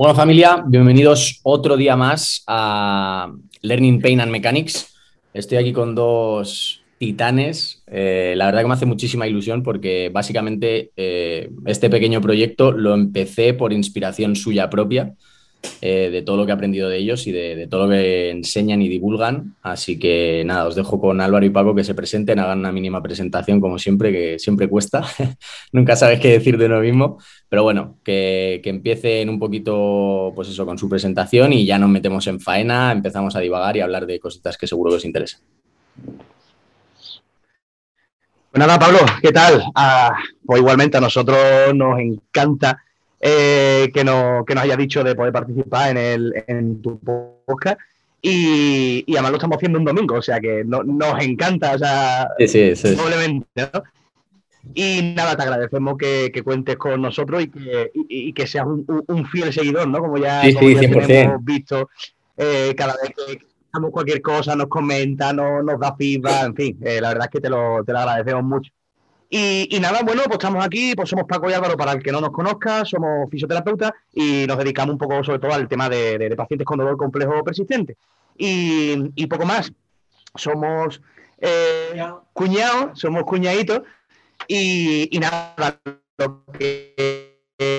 Bueno, familia, bienvenidos otro día más a Learning Pain and Mechanics. Estoy aquí con dos titanes. Eh, la verdad que me hace muchísima ilusión porque básicamente eh, este pequeño proyecto lo empecé por inspiración suya propia. Eh, de todo lo que he aprendido de ellos y de, todo lo que enseñan y divulgan. Así que nada, os dejo con Álvaro y Paco que se presenten, hagan una mínima presentación como siempre, que siempre cuesta. Nunca sabes qué decir de uno mismo, pero bueno, que, que, empiecen un poquito, pues eso, con su presentación y ya nos metemos en faena, empezamos a divagar y a hablar de cositas que seguro que os interesan. Pues nada, Pablo, ¿qué tal? Ah, pues igualmente a nosotros nos encanta eh, que, nos, que nos haya dicho de poder participar en, el, en tu podcast. Y, y, además lo estamos haciendo un domingo, o sea que no, nos encanta, o sea, sí, sí, ¿no? Y nada, te agradecemos que, que, cuentes con nosotros y que, y, que seas un, un, fiel seguidor, ¿no? Como ya, como ya hemos visto, eh, cada vez que hacemos cualquier cosa nos comenta, nos, nos da feedback, en fin, eh, la verdad es que te lo, te lo agradecemos mucho. Y, nada, bueno, pues estamos aquí, pues somos Paco y Álvaro, para el que no nos conozca, somos fisioterapeutas y nos dedicamos un poco sobre todo al tema de, pacientes con dolor complejo persistente. Y, poco más, somos eh, cuñados, somos cuñaditos y, nada, lo que,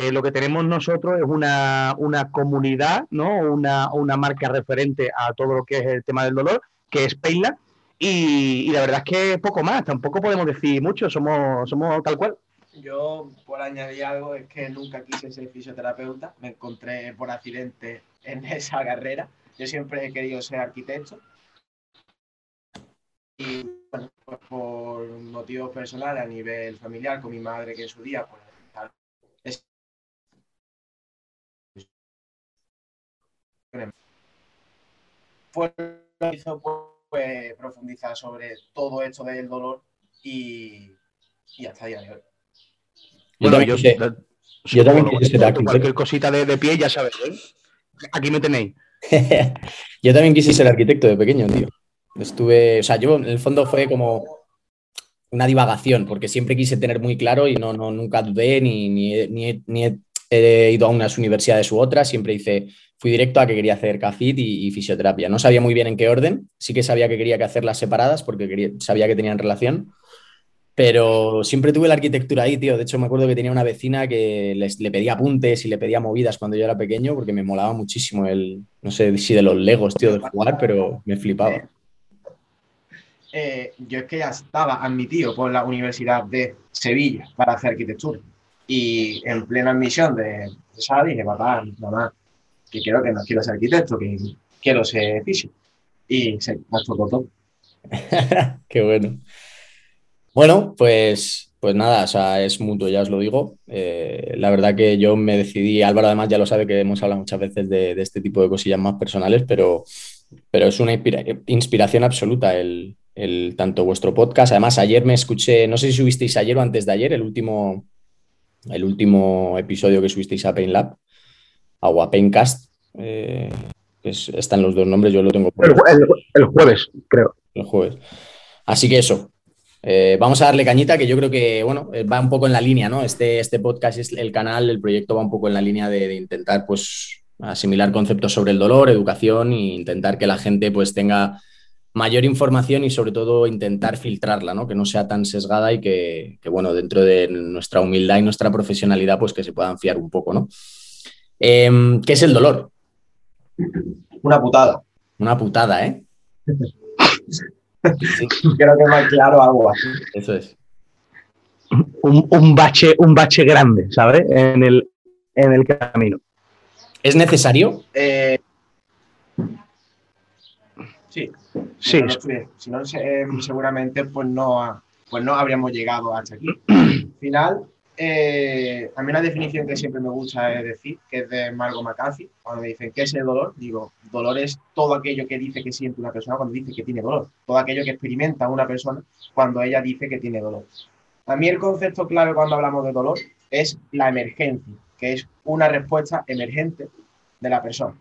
lo que tenemos nosotros es una, comunidad, ¿no? Una, una marca referente a todo lo que es el tema del dolor, que es Peila y, la verdad es que poco más, tampoco podemos decir mucho, somos, somos tal cual. Yo, por añadir algo, es que nunca quise ser fisioterapeuta, me encontré por accidente en esa carrera. Yo siempre he querido ser arquitecto. Y bueno, pues por motivos personales a nivel familiar, con mi madre que en su día, pues, fue hizo pues, profundizar sobre todo esto del dolor y, y hasta el día de hoy. Bueno, yo, yo, también quise ser arquitecto. Cualquier cosita de, de pie, ya sabes, ¿eh? Aquí me tenéis. yo también quise ser arquitecto de pequeño, tío. Estuve, o sea, yo en el fondo fue como una divagación, porque siempre quise tener muy claro y no, no nunca dudé ni, ni, ni, ni he ido a unas universidades u otras, siempre hice fui directo a que quería hacer CAFIT y, fisioterapia. No sabía muy bien en qué orden, sí que sabía que quería que hacerlas separadas porque sabía que tenían relación, pero siempre tuve la arquitectura ahí, tío. De hecho, me acuerdo que tenía una vecina que le pedía apuntes y le pedía movidas cuando yo era pequeño porque me molaba muchísimo el, no sé si de los legos, tío, de jugar, pero me flipaba. Eh, yo es que ya estaba admitido por la Universidad de Sevilla para hacer arquitectura. Y en plena admisión de, esa dije, papá, mamá, que creo que no quiero ser arquitecto, que quiero ser fisio. Y se me todo. Qué bueno. Bueno, pues, pues nada, o sea, es mutuo, ya os lo digo. Eh, la verdad que yo me decidí, Álvaro además ya lo sabe que hemos hablado muchas veces de, este tipo de cosillas más personales, pero, pero es una inspiración absoluta el, el, tanto vuestro podcast. Además, ayer me escuché, no sé si subisteis ayer o antes de ayer, el último, el último episodio que subisteis a Pain Lab. Aguapencast. Eh, están los dos nombres, yo lo tengo por el, jueves, creo. El jueves. Así que eso. Eh, vamos a darle cañita, que yo creo que bueno, eh, va un poco en la línea, ¿no? Este, este podcast es el canal, el proyecto va un poco en la línea de, intentar, pues, asimilar conceptos sobre el dolor, educación e intentar que la gente, pues, tenga mayor información y sobre todo intentar filtrarla, ¿no? Que no sea tan sesgada y que, que, bueno, dentro de nuestra humildad y nuestra profesionalidad, pues que se puedan fiar un poco, ¿no? Em, ¿Qué es el dolor? Una putada. Una putada, ¿eh? Creo que más claro algo así. Eso es. Un, bache, un bache grande, ¿sabes? En el, en el camino. ¿Es necesario? Eh, sí. Sí. Si no, seguramente pues no, pues no habríamos llegado hasta aquí. Al final, eh, a mí la definición que siempre me gusta es decir, que es de Margot McCarthy, cuando me dicen qué es el dolor, digo, dolor es todo aquello que dice que siente una persona cuando dice que tiene dolor, todo aquello que experimenta una persona cuando ella dice que tiene dolor. A mí el concepto clave cuando hablamos de dolor es la emergencia, que es una respuesta emergente de la persona.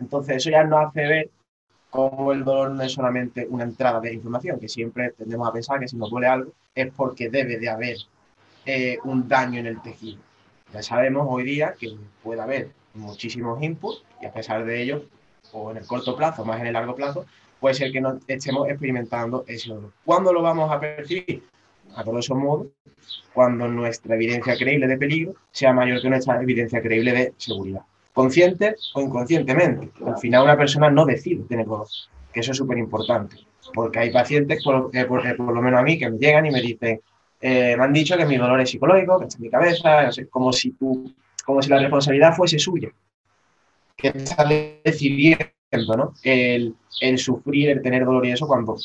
Entonces eso ya nos hace ver cómo el dolor no es solamente una entrada de información, que siempre tendemos a pensar que si nos duele algo es porque debe de haber eh, un daño en el tejido. Ya sabemos hoy día que puede haber muchísimos inputs y a pesar de ello, o en el corto plazo, más en el largo plazo, puede ser que no estemos experimentando ese dolor. ¿Cuándo lo vamos a percibir? A grosso modo, cuando nuestra evidencia creíble de peligro sea mayor que nuestra evidencia creíble de seguridad. Consciente o inconscientemente. Al final una persona no decide tener dolor, que eso es súper importante. Porque hay pacientes, por, eh, por, lo menos a mí, que me llegan y me dicen, eh, me han dicho que mi dolor es psicológico, que está en mi cabeza, como si tú, como si la responsabilidad fuese suya. Que está decidiendo ¿no? El, el sufrir, el tener dolor y eso cuando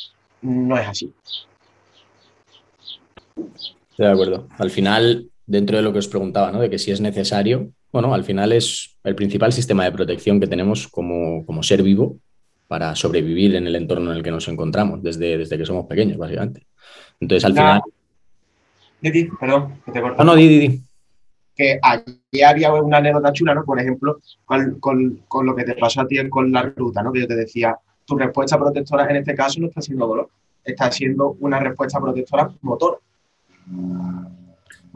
no es así. Estoy de acuerdo. Al final, dentro de lo que os preguntaba, ¿no? De que si es necesario, bueno, al final es el principal sistema de protección que tenemos como, como ser vivo para sobrevivir en el entorno en el que nos encontramos desde, desde que somos pequeños, básicamente. Entonces, al final... Didi, perdón, que te corto. No, no, Didi, Que allí había una anécdota chula, ¿no? Por ejemplo, con, con, con, lo que te pasó a ti con la ruta, ¿no? Que yo te decía, tu respuesta protectora en este caso no está siendo dolor, está siendo una respuesta protectora motor.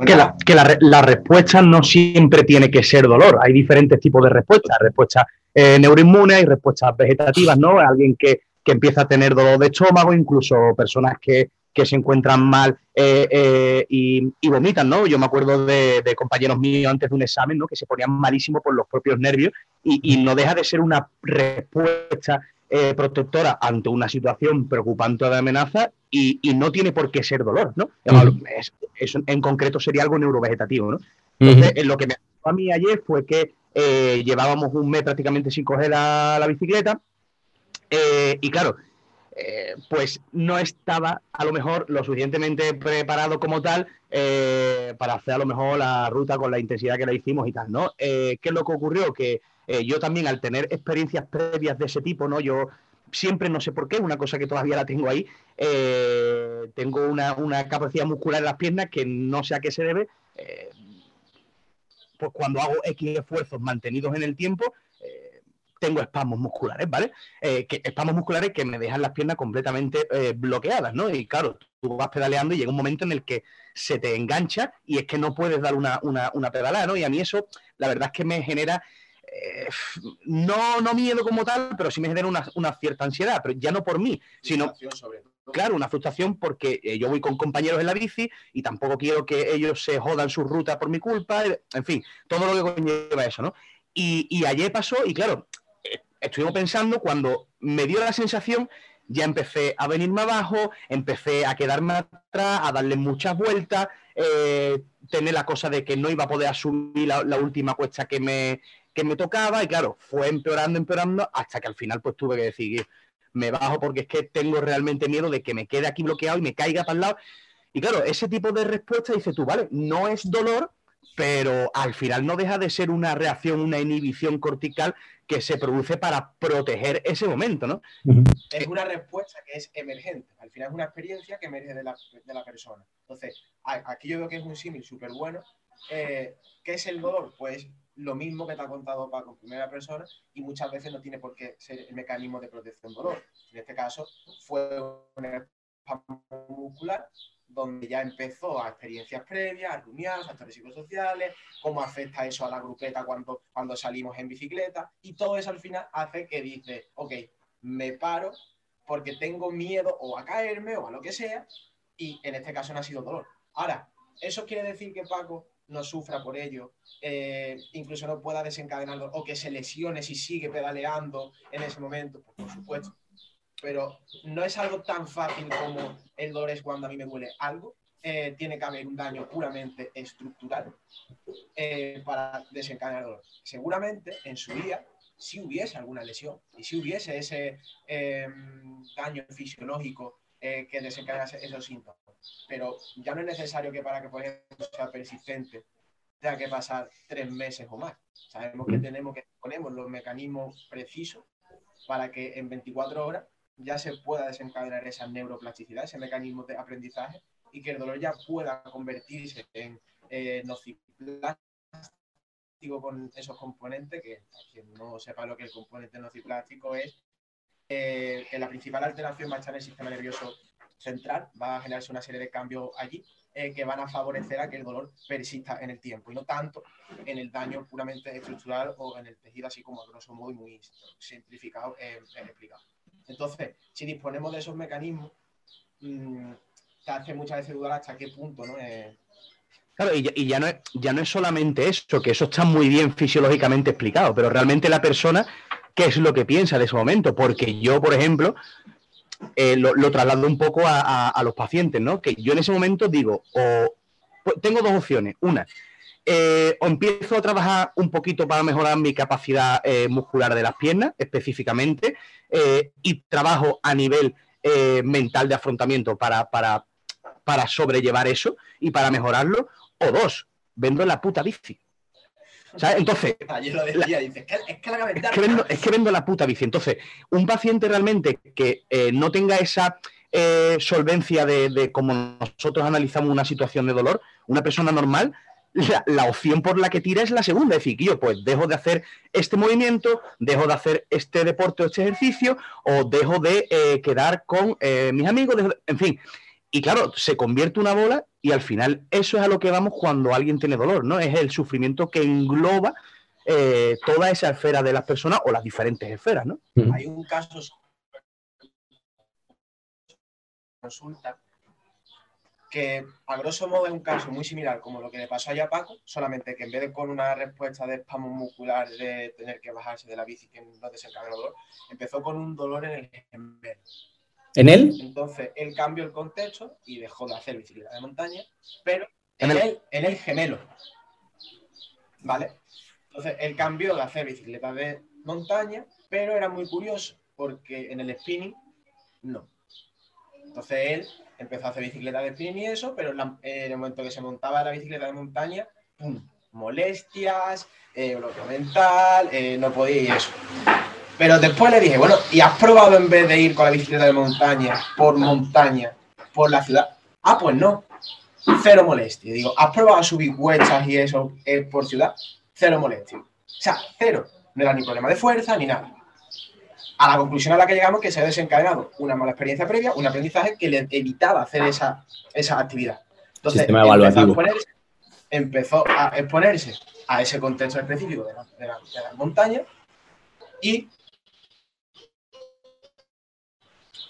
Que, la, que la, respuesta no siempre tiene que ser dolor. Hay diferentes tipos de respuestas. Respuestas eh, neuroinmunes y respuestas vegetativas, ¿no? Alguien que, que, empieza a tener dolor de estómago, incluso personas que, que se encuentran mal eh, eh, y, vomitan, ¿no? Yo me acuerdo de, compañeros míos antes de un examen, ¿no? Que se ponían malísimo por los propios nervios y no deja de ser una respuesta eh, protectora ante una situación preocupante de amenaza y, y, no tiene por qué ser dolor, ¿no? Uh -huh. es, eso en concreto sería algo neurovegetativo, ¿no? Entonces, uh -huh. lo que me pasó a mí ayer fue que eh, llevábamos un mes prácticamente sin coger la, la bicicleta eh, y claro, eh, pues no estaba a lo mejor lo suficientemente preparado como tal eh, para hacer a lo mejor la ruta con la intensidad que la hicimos y tal, ¿no? Eh, ¿Qué es lo que ocurrió? Que eh, yo también al tener experiencias previas de ese tipo, ¿no? Yo siempre, no sé por qué, una cosa que todavía la tengo ahí, eh, tengo una, una, capacidad muscular en las piernas que no sé a qué se debe, eh, pues cuando hago X esfuerzos mantenidos en el tiempo, tengo espasmos musculares, ¿vale? Espasmos musculares que me dejan las piernas completamente bloqueadas, ¿no? Y claro, tú vas pedaleando y llega un momento en el que se te engancha y es que no puedes dar una, una, una pedalada, ¿no? Y a mí eso, la verdad es que me genera eh, no, no miedo como tal, pero sí me genera una, una cierta ansiedad, pero ya no por mí, sino, claro, una frustración porque eh, yo voy con compañeros en la bici y tampoco quiero que ellos se jodan su ruta por mi culpa, en fin, todo lo que conlleva eso, ¿no? Y, y ayer pasó y claro, eh, estuvimos pensando cuando me dio la sensación ya empecé a venirme abajo, empecé a quedarme atrás, a darle muchas vueltas, eh, tener la cosa de que no iba a poder asumir la, la última cuesta que me, que me tocaba y claro, fue empeorando, empeorando hasta que al final pues tuve que decidir, me bajo porque es que tengo realmente miedo de que me quede aquí bloqueado y me caiga para el lado. Y claro, ese tipo de respuesta dice tú, vale, no es dolor, pero al final no deja de ser una reacción, una inhibición cortical que se produce para proteger ese momento, ¿no? Es una respuesta que es emergente, al final es una experiencia que emerge de la, de la persona. Entonces, aquí yo veo que es un símil súper bueno. Eh, ¿Qué es el dolor? Pues lo mismo que te ha contado Paco en primera persona y muchas veces no tiene por qué ser el mecanismo de protección dolor. En este caso fue un muscular donde ya empezó a experiencias previas, a rumiar, factores psicosociales, cómo afecta eso a la grupeta cuando, cuando salimos en bicicleta y todo eso al final hace que dice, ok, me paro porque tengo miedo o a caerme o a lo que sea y en este caso no ha sido dolor. Ahora, ¿eso quiere decir que Paco no sufra por ello, eh, incluso no pueda desencadenarlo o que se lesione si sigue pedaleando en ese momento, pues por supuesto. Pero no es algo tan fácil como el dolor es cuando a mí me duele algo. Eh, tiene que haber un daño puramente estructural eh, para desencadenar dolor. Seguramente en su día si hubiese alguna lesión y si hubiese ese daño fisiológico que desencadena esos síntomas pero ya no es necesario que para que, por ejemplo, sea persistente tenga que pasar tres meses o más. Sabemos que tenemos que ponemos los mecanismos precisos para que en 24 horas ya se pueda desencadenar esa neuroplasticidad, ese mecanismo de aprendizaje y que el dolor ya pueda convertirse en eh, nociplástico con esos componentes, que quien no sepa lo que el componente nociplástico es, eh, que la principal alteración va a estar en el sistema nervioso central, va a generarse una serie de cambios allí eh, que van a favorecer a que el dolor persista en el tiempo y no tanto en el daño puramente estructural o en el tejido, así como a grosso modo y muy simplificado eh, explicado. Entonces, si disponemos de esos mecanismos, mmm, te hace muchas veces dudar hasta qué punto, ¿no? Claro, y, ya, no es, ya no es solamente eso, que eso está muy bien fisiológicamente explicado, pero realmente la persona, ¿qué es lo que piensa de ese momento? Porque yo, por ejemplo, eh, lo, traslado un poco a, los pacientes, ¿no? Que yo en ese momento digo, o pues, tengo dos opciones. Una, eh, o empiezo a trabajar un poquito para mejorar mi capacidad eh, muscular de las piernas, específicamente, y trabajo a nivel mental de afrontamiento para, para, para sobrellevar eso y para mejorarlo, o dos, vendo la puta bici. Entonces. es que, vendo, la puta bici. Entonces, un paciente realmente que eh, no tenga esa eh, solvencia de, como nosotros analizamos una situación de dolor, una persona normal, la, opción por la que tira es la segunda. Es decir, yo pues dejo de hacer este movimiento, dejo de hacer este deporte o este ejercicio, o dejo de eh, quedar con mis amigos, en fin. Y claro, se convierte una bola y al final eso es a lo que vamos cuando alguien tiene dolor, ¿no? Es el sufrimiento que engloba eh, toda esa esfera de las personas o las diferentes esferas, ¿no? Hay un caso consulta que a grosso modo es un caso muy similar como lo que le pasó a Paco, solamente que en vez de con una respuesta de espasmo muscular de tener que bajarse de la bici que no desencadena el dolor, empezó con un dolor en el gemelo. ¿En él? Entonces, él cambió el contexto y dejó de hacer bicicleta de montaña, pero en, el... en el gemelo. ¿Vale? Entonces, él cambió de hacer bicicleta de montaña, pero era muy curioso porque en el spinning no. Entonces, él empezó a hacer bicicleta de spinning y eso, pero en, el momento que se montaba la bicicleta de montaña, ¡pum! molestias, eh, bloqueo mental, eh, no podía y eso. Pero después le dije, bueno, ¿y has probado en vez de ir con la bicicleta de montaña, por montaña, por la ciudad? Ah, pues no. Cero molestia. Digo, ¿has probado subir huechas y eso eh, por ciudad? Cero molestia. O sea, cero. No era ni problema de fuerza ni nada. A la conclusión a la que llegamos que se ha desencadenado una mala experiencia previa, un aprendizaje que le evitaba hacer esa, esa actividad. Entonces, empezó a, exponerse a ese contexto específico de la, de la montaña y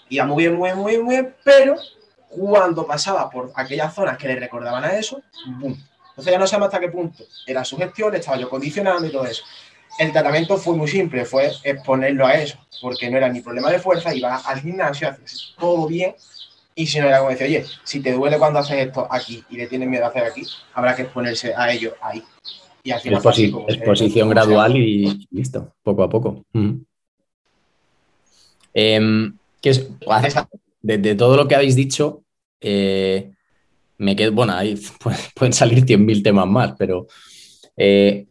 iba muy bien, muy bien, muy bien, muy bien, pero cuando pasaba por aquellas zonas que le recordaban a eso, ¡boom! Entonces ya no sabemos hasta qué punto era su gestión, estaba yo condicionando y todo eso. El tratamiento fue muy simple, fue exponerlo a eso, porque no era ni problema de fuerza, iba al gimnasio, haces todo bien, y si no era como decir, oye, si te duele cuando haces esto aquí y le tienes miedo a hacer aquí, habrá que exponerse a ello ahí. Y al final exposición gradual y listo, poco a poco. Que es, de, todo lo que habéis dicho, eh, me quedo, bueno, ahí pueden salir 100.000 temas más, pero eh,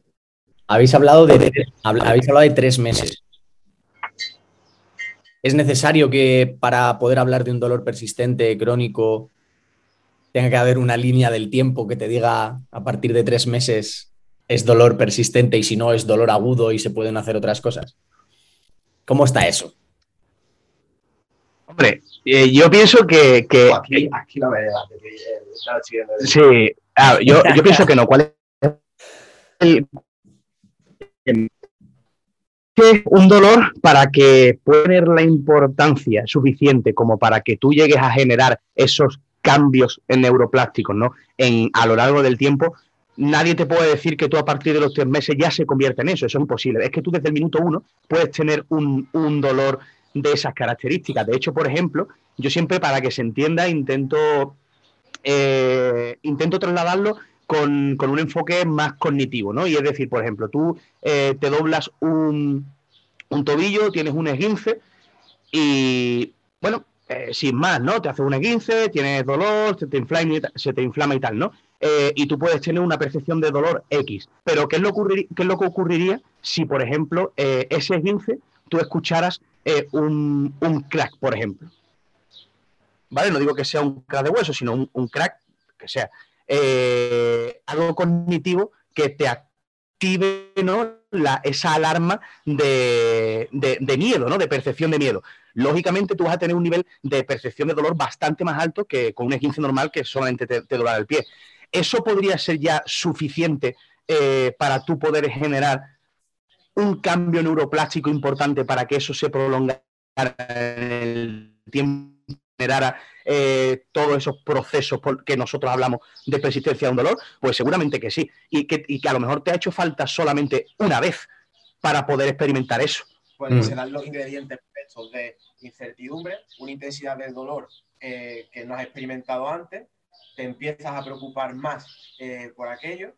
habéis, hablado de, habéis hablado de tres meses. ¿Es necesario que para poder hablar de un dolor persistente, crónico, tenga que haber una línea del tiempo que te diga a partir de tres meses es dolor persistente y si no es dolor agudo y se pueden hacer otras cosas? ¿Cómo está eso? Hombre, eh, yo pienso que. aquí, no me Sí, ah, yo, yo pienso que no. ¿Cuál es el, un dolor para que pueda tener la importancia suficiente como para que tú llegues a generar esos cambios en neuroplásticos, ¿no? En, a lo largo del tiempo, nadie te puede decir que tú a partir de los tres meses ya se convierte en eso. Eso es imposible. Es que tú desde el minuto uno puedes tener un, un dolor de esas características. De hecho, por ejemplo, yo siempre para que se entienda intento, eh, intento trasladarlo con, un enfoque más cognitivo, ¿no? Y es decir, por ejemplo, tú eh, te doblas un, tobillo, tienes un esguince y, bueno, eh, sin más, ¿no? Te hace un esguince, tienes dolor, se te inflama y, se te inflama y tal, ¿no? y tú puedes tener una percepción de dolor X. Pero ¿qué es lo, qué es lo que ocurriría si, por ejemplo, ese esguince tú escucharas eh, un, crack, por ejemplo. ¿Vale? No digo que sea un crack de hueso, sino un, crack que sea eh, algo cognitivo que te active esa alarma de, miedo, ¿no? de percepción de miedo. Lógicamente tú vas a tener un nivel de percepción de dolor bastante más alto que con un E15 normal que solamente te, te el pie. Eso podría ser ya suficiente eh, para tú poder generar un cambio neuroplástico importante para que eso se prolongara en el tiempo generara eh, todos esos procesos que nosotros hablamos de persistencia de un dolor? Pues seguramente que sí. Y que, a lo mejor te ha hecho falta solamente una vez para poder experimentar eso. Pues mm. serán los ingredientes perfectos de incertidumbre, una intensidad del dolor eh, que no has experimentado antes, te empiezas a preocupar más eh, por aquello,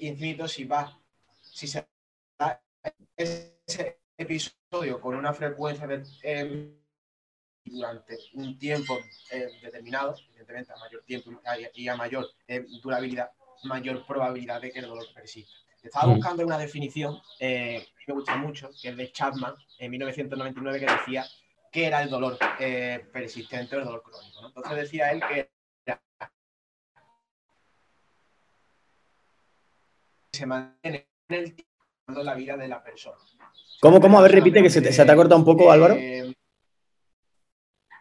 infinito si vas, si se ese episodio con una frecuencia de durante un tiempo eh, determinado, evidentemente a mayor tiempo y a mayor eh, durabilidad, mayor probabilidad de que el dolor persista. Estaba mm. buscando una definición eh, que me gusta mucho, que es de Chapman, en 1999, que decía que era el dolor persistente o el dolor crónico. Entonces decía él que se mantiene en el tiempo la vida de la persona. ¿Cómo, cómo? A ver, repite que se te, se te ha cortado un poco, Álvaro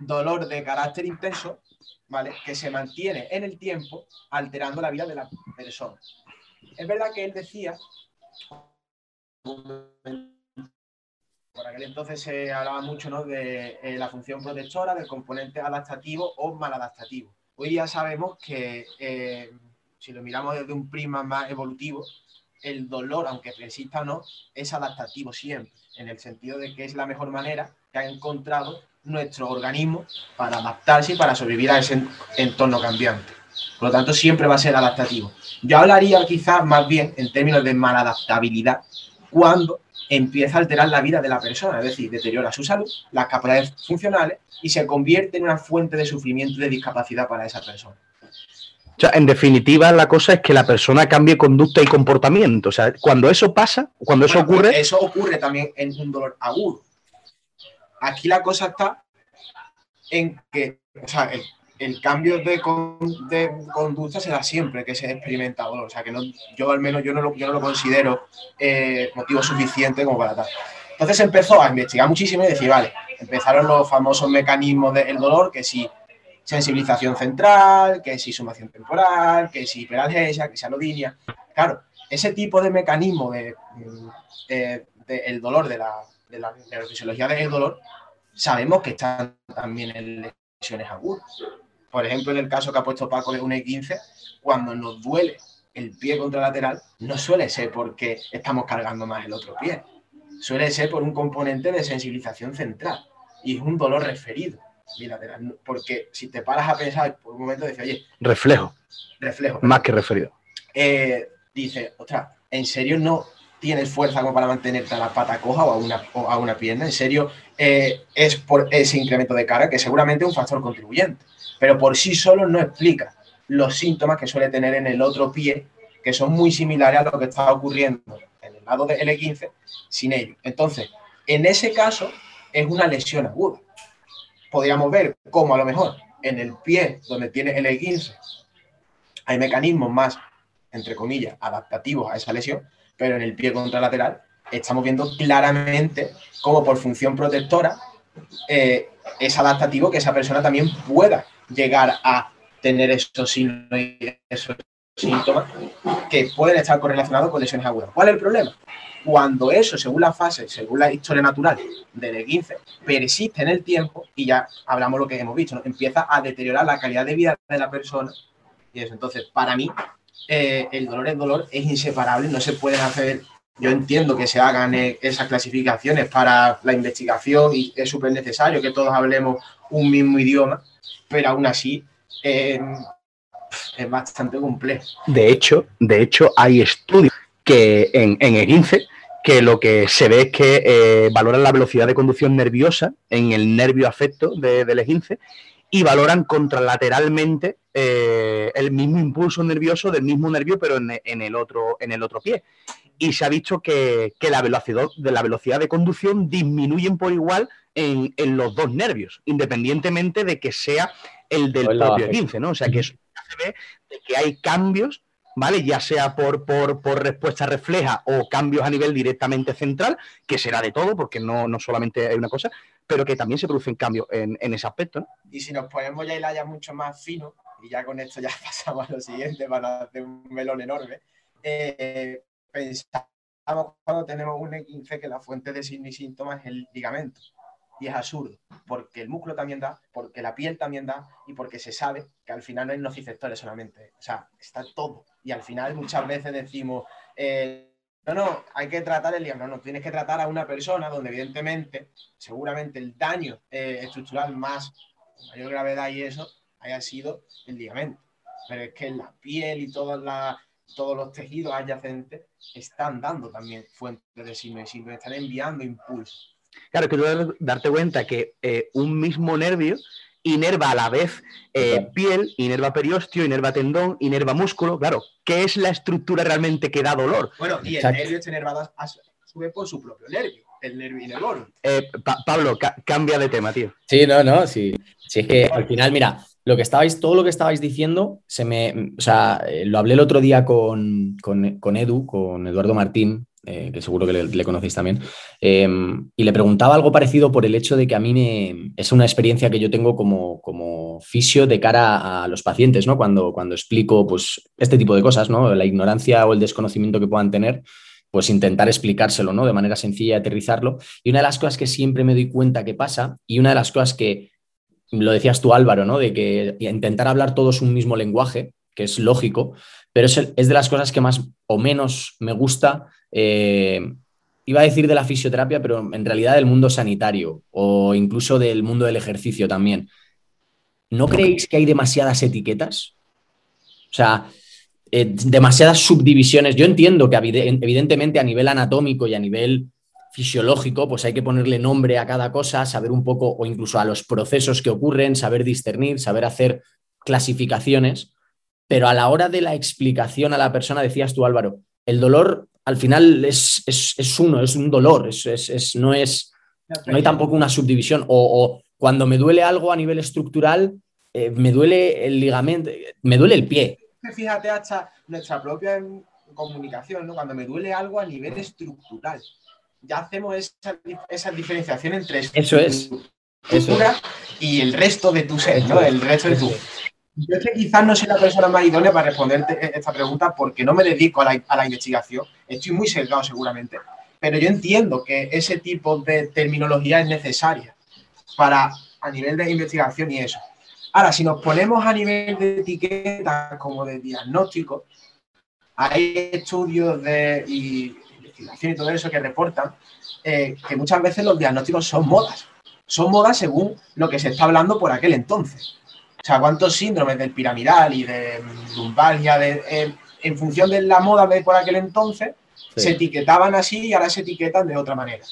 dolor de carácter intenso, ¿vale? Que se mantiene en el tiempo alterando la vida de la persona. Es verdad que él decía, por aquel entonces se hablaba mucho ¿no? de eh, la función protectora, del componente adaptativo o maladaptativo. Hoy ya sabemos que eh, si lo miramos desde un prisma más evolutivo, el dolor, aunque persista o no, es adaptativo siempre, en el sentido de que es la mejor manera que ha encontrado nuestro organismo para adaptarse y para sobrevivir a ese entorno cambiante. Por lo tanto, siempre va a ser adaptativo. Yo hablaría quizás más bien en términos de maladaptabilidad cuando empieza a alterar la vida de la persona, es decir, deteriora su salud, las capacidades funcionales y se convierte en una fuente de sufrimiento y de discapacidad para esa persona. O sea, en definitiva, la cosa es que la persona cambie conducta y comportamiento. O sea, cuando eso pasa, cuando eso ocurre. Pues eso ocurre también en un dolor agudo. Aquí la cosa está en que, o sea, el, cambio de, conducta se da siempre que se experimenta dolor. O sea, que no, yo al menos yo no lo, yo no lo considero eh, motivo suficiente como para tal. Entonces empezó a investigar muchísimo y decir, vale, empezaron los famosos mecanismos del dolor, que si sensibilización central, que si sumación temporal, que si hiperalgesia, que si alodinia. Claro, ese tipo de mecanismo de, el dolor de la, de la neurofisiología del dolor, sabemos que están también en lesiones agudas. Por ejemplo, en el caso que ha puesto Paco de un E15, cuando nos duele el pie contralateral, no suele ser porque estamos cargando más el otro pie. Suele ser por un componente de sensibilización central y es un dolor referido bilateral. Porque si te paras a pensar por un momento, dices, oye. Reflejo. Reflejo. Más que referido. Eh, dice, ostras, ¿en serio no tienes fuerza como para mantenerte a la pata coja o a una, a una pierna. En serio, eh, es por ese incremento de carga que seguramente es un factor contribuyente, pero por sí solo no explica los síntomas que suele tener en el otro pie, que son muy similares a lo que está ocurriendo en el lado de L15 sin ello. Entonces, en ese caso, es una lesión aguda. Podríamos ver cómo a lo mejor en el pie donde tiene L15 hay mecanismos más, entre comillas, adaptativos a esa lesión, pero en el pie contralateral estamos viendo claramente cómo por función protectora eh, es adaptativo que esa persona también pueda llegar a tener esos signos y esos síntomas que pueden estar correlacionados con lesiones agudas. ¿Cuál es el problema? Cuando eso, según la fase, según la historia natural del E15, persiste en el tiempo, y ya hablamos lo que hemos visto, empieza a deteriorar la calidad de vida de la persona. Y eso, entonces, para mí, eh, el dolor es dolor, es inseparable, no se pueden hacer, yo entiendo que se hagan eh, esas clasificaciones para la investigación y es súper necesario que todos hablemos un mismo idioma, pero aún así em, es bastante complejo. De hecho, de hecho hay estudios que en, en E15 que lo que se ve es que eh, valoran la velocidad de conducción nerviosa en el nervio afecto de, del E15 y valoran contralateralmente eh, el mismo impulso nervioso del mismo nervio, pero en, el, otro, en el otro pie. Y se ha visto que, la, velocidad, de la velocidad de conducción disminuyen por igual en, los dos nervios, independientemente de que sea el del propio 15, ¿no? O sea que eso de que hay cambios ¿vale? Ya sea por, por, respuesta refleja o cambios a nivel directamente central, que será de todo, porque no, no solamente hay una cosa, pero que también se producen cambios en, ese aspecto. Y si nos ponemos ya el haya mucho más fino, y ya con esto ya pasamos a lo siguiente para hacer un melón enorme, eh, pensamos cuando tenemos un E15 que la fuente de y síntomas es el ligamento. Y es absurdo, porque el músculo también da, porque la piel también da y porque se sabe que al final no hay nociceptores solamente. O sea, está todo. Y al final muchas veces decimos, eh, no, no, hay que tratar el ligamento. No, no, tienes que tratar a una persona donde evidentemente, seguramente el daño eh, estructural más, mayor gravedad y eso, haya sido el ligamento. Pero es que la piel y todos los tejidos adyacentes están dando también fuentes de signo y signo, están enviando impulsos. Claro, que tú debes darte cuenta que eh, un mismo nervio inerva a la vez eh, piel, inerva periostio, inerva tendón, inerva músculo. Claro, ¿qué es la estructura realmente que da dolor? Bueno, y el nervio está inervado a su vez por su propio nervio, el nervio inervorum. Eh, Pablo, cambia de tema, tío. Sí, no, no, sí. Sí, es que al final, mira, lo que estabais, todo lo que estabais diciendo, se me, o sea, lo hablé el otro día con, Edu, con Eduardo Martín, eh, que seguro que le, conocéis también, em, y le preguntaba algo parecido por el hecho de que a mí me, es una experiencia que yo tengo como, como fisio de cara a los pacientes, ¿no? Cuando, cuando explico pues, este tipo de cosas, ¿no? La ignorancia o el desconocimiento que puedan tener, pues intentar explicárselo, ¿no? De manera sencilla aterrizarlo. Y una de las cosas que siempre me doy cuenta que pasa, y una de las cosas que lo decías tú Álvaro, ¿no? De que intentar hablar todos un mismo lenguaje, que es lógico, pero es, es de las cosas que más o menos me gusta. Eh, iba a decir de la fisioterapia, pero en realidad del mundo sanitario o incluso del mundo del ejercicio también. ¿No creéis que hay demasiadas etiquetas? O sea, eh, demasiadas subdivisiones. Yo entiendo que evidentemente a nivel anatómico y a nivel fisiológico, pues hay que ponerle nombre a cada cosa, saber un poco o incluso a los procesos que ocurren, saber discernir, saber hacer clasificaciones, pero a la hora de la explicación a la persona, decías tú Álvaro, el dolor al final es, es, uno, es un dolor, es, es, no es, no hay tampoco una subdivisión, o, cuando me duele algo a nivel estructural, eh, me duele el ligamento, me duele el pie. Fíjate hasta nuestra propia comunicación, ¿no? cuando me duele algo a nivel estructural ya hacemos esa, diferenciación entre eso es y el resto de tu ser, ¿no? El resto de tu. Yo es que quizás no soy la persona más idónea para responderte esta pregunta porque no me dedico a la, investigación. Estoy muy sesgado seguramente, pero yo entiendo que ese tipo de terminología es necesaria para a nivel de investigación y eso. Ahora, si nos ponemos a nivel de etiqueta como de diagnóstico, hay estudios de, y y todo eso que reportan, eh, que muchas veces los diagnósticos son modas. Son modas según lo que se está hablando por aquel entonces. O sea, cuántos síndromes del piramidal y de lumbalgia, de, eh, en función de la moda de por aquel entonces, se etiquetaban así y ahora se etiquetan de otra manera.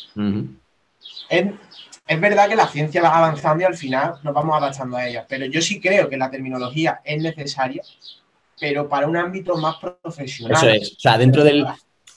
es, verdad que la ciencia va avanzando y al final nos vamos adaptando a ella, pero yo sí creo que la terminología es necesaria, pero para un ámbito más profesional. Eso es. O sea, dentro del,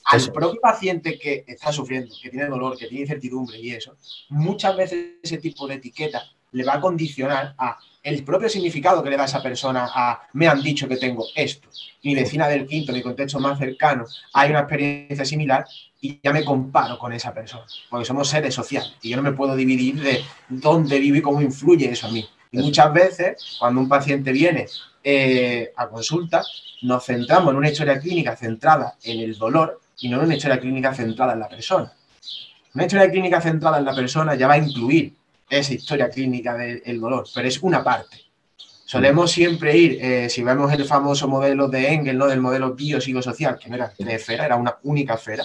al propio paciente que está sufriendo, que tiene dolor, que tiene incertidumbre y eso, muchas veces ese tipo de etiqueta le va a condicionar a el propio significado que le da esa persona a me han dicho que tengo esto. Mi vecina del quinto, mi contexto más cercano, hay una experiencia similar y ya me comparo con esa persona, porque somos seres sociales y yo no me puedo dividir de dónde vivo y cómo influye eso a mí. Y muchas veces, cuando un paciente viene eh, a consulta, nos centramos en una historia clínica centrada en el dolor y no una historia clínica centrada en la persona. Una historia clínica centrada en la persona ya va a incluir esa historia clínica del dolor, pero es una parte. Solemos siempre ir, eh, si vemos el famoso modelo de Engel, ¿no? del modelo biopsicosocial, que no era de esfera, era una única esfera,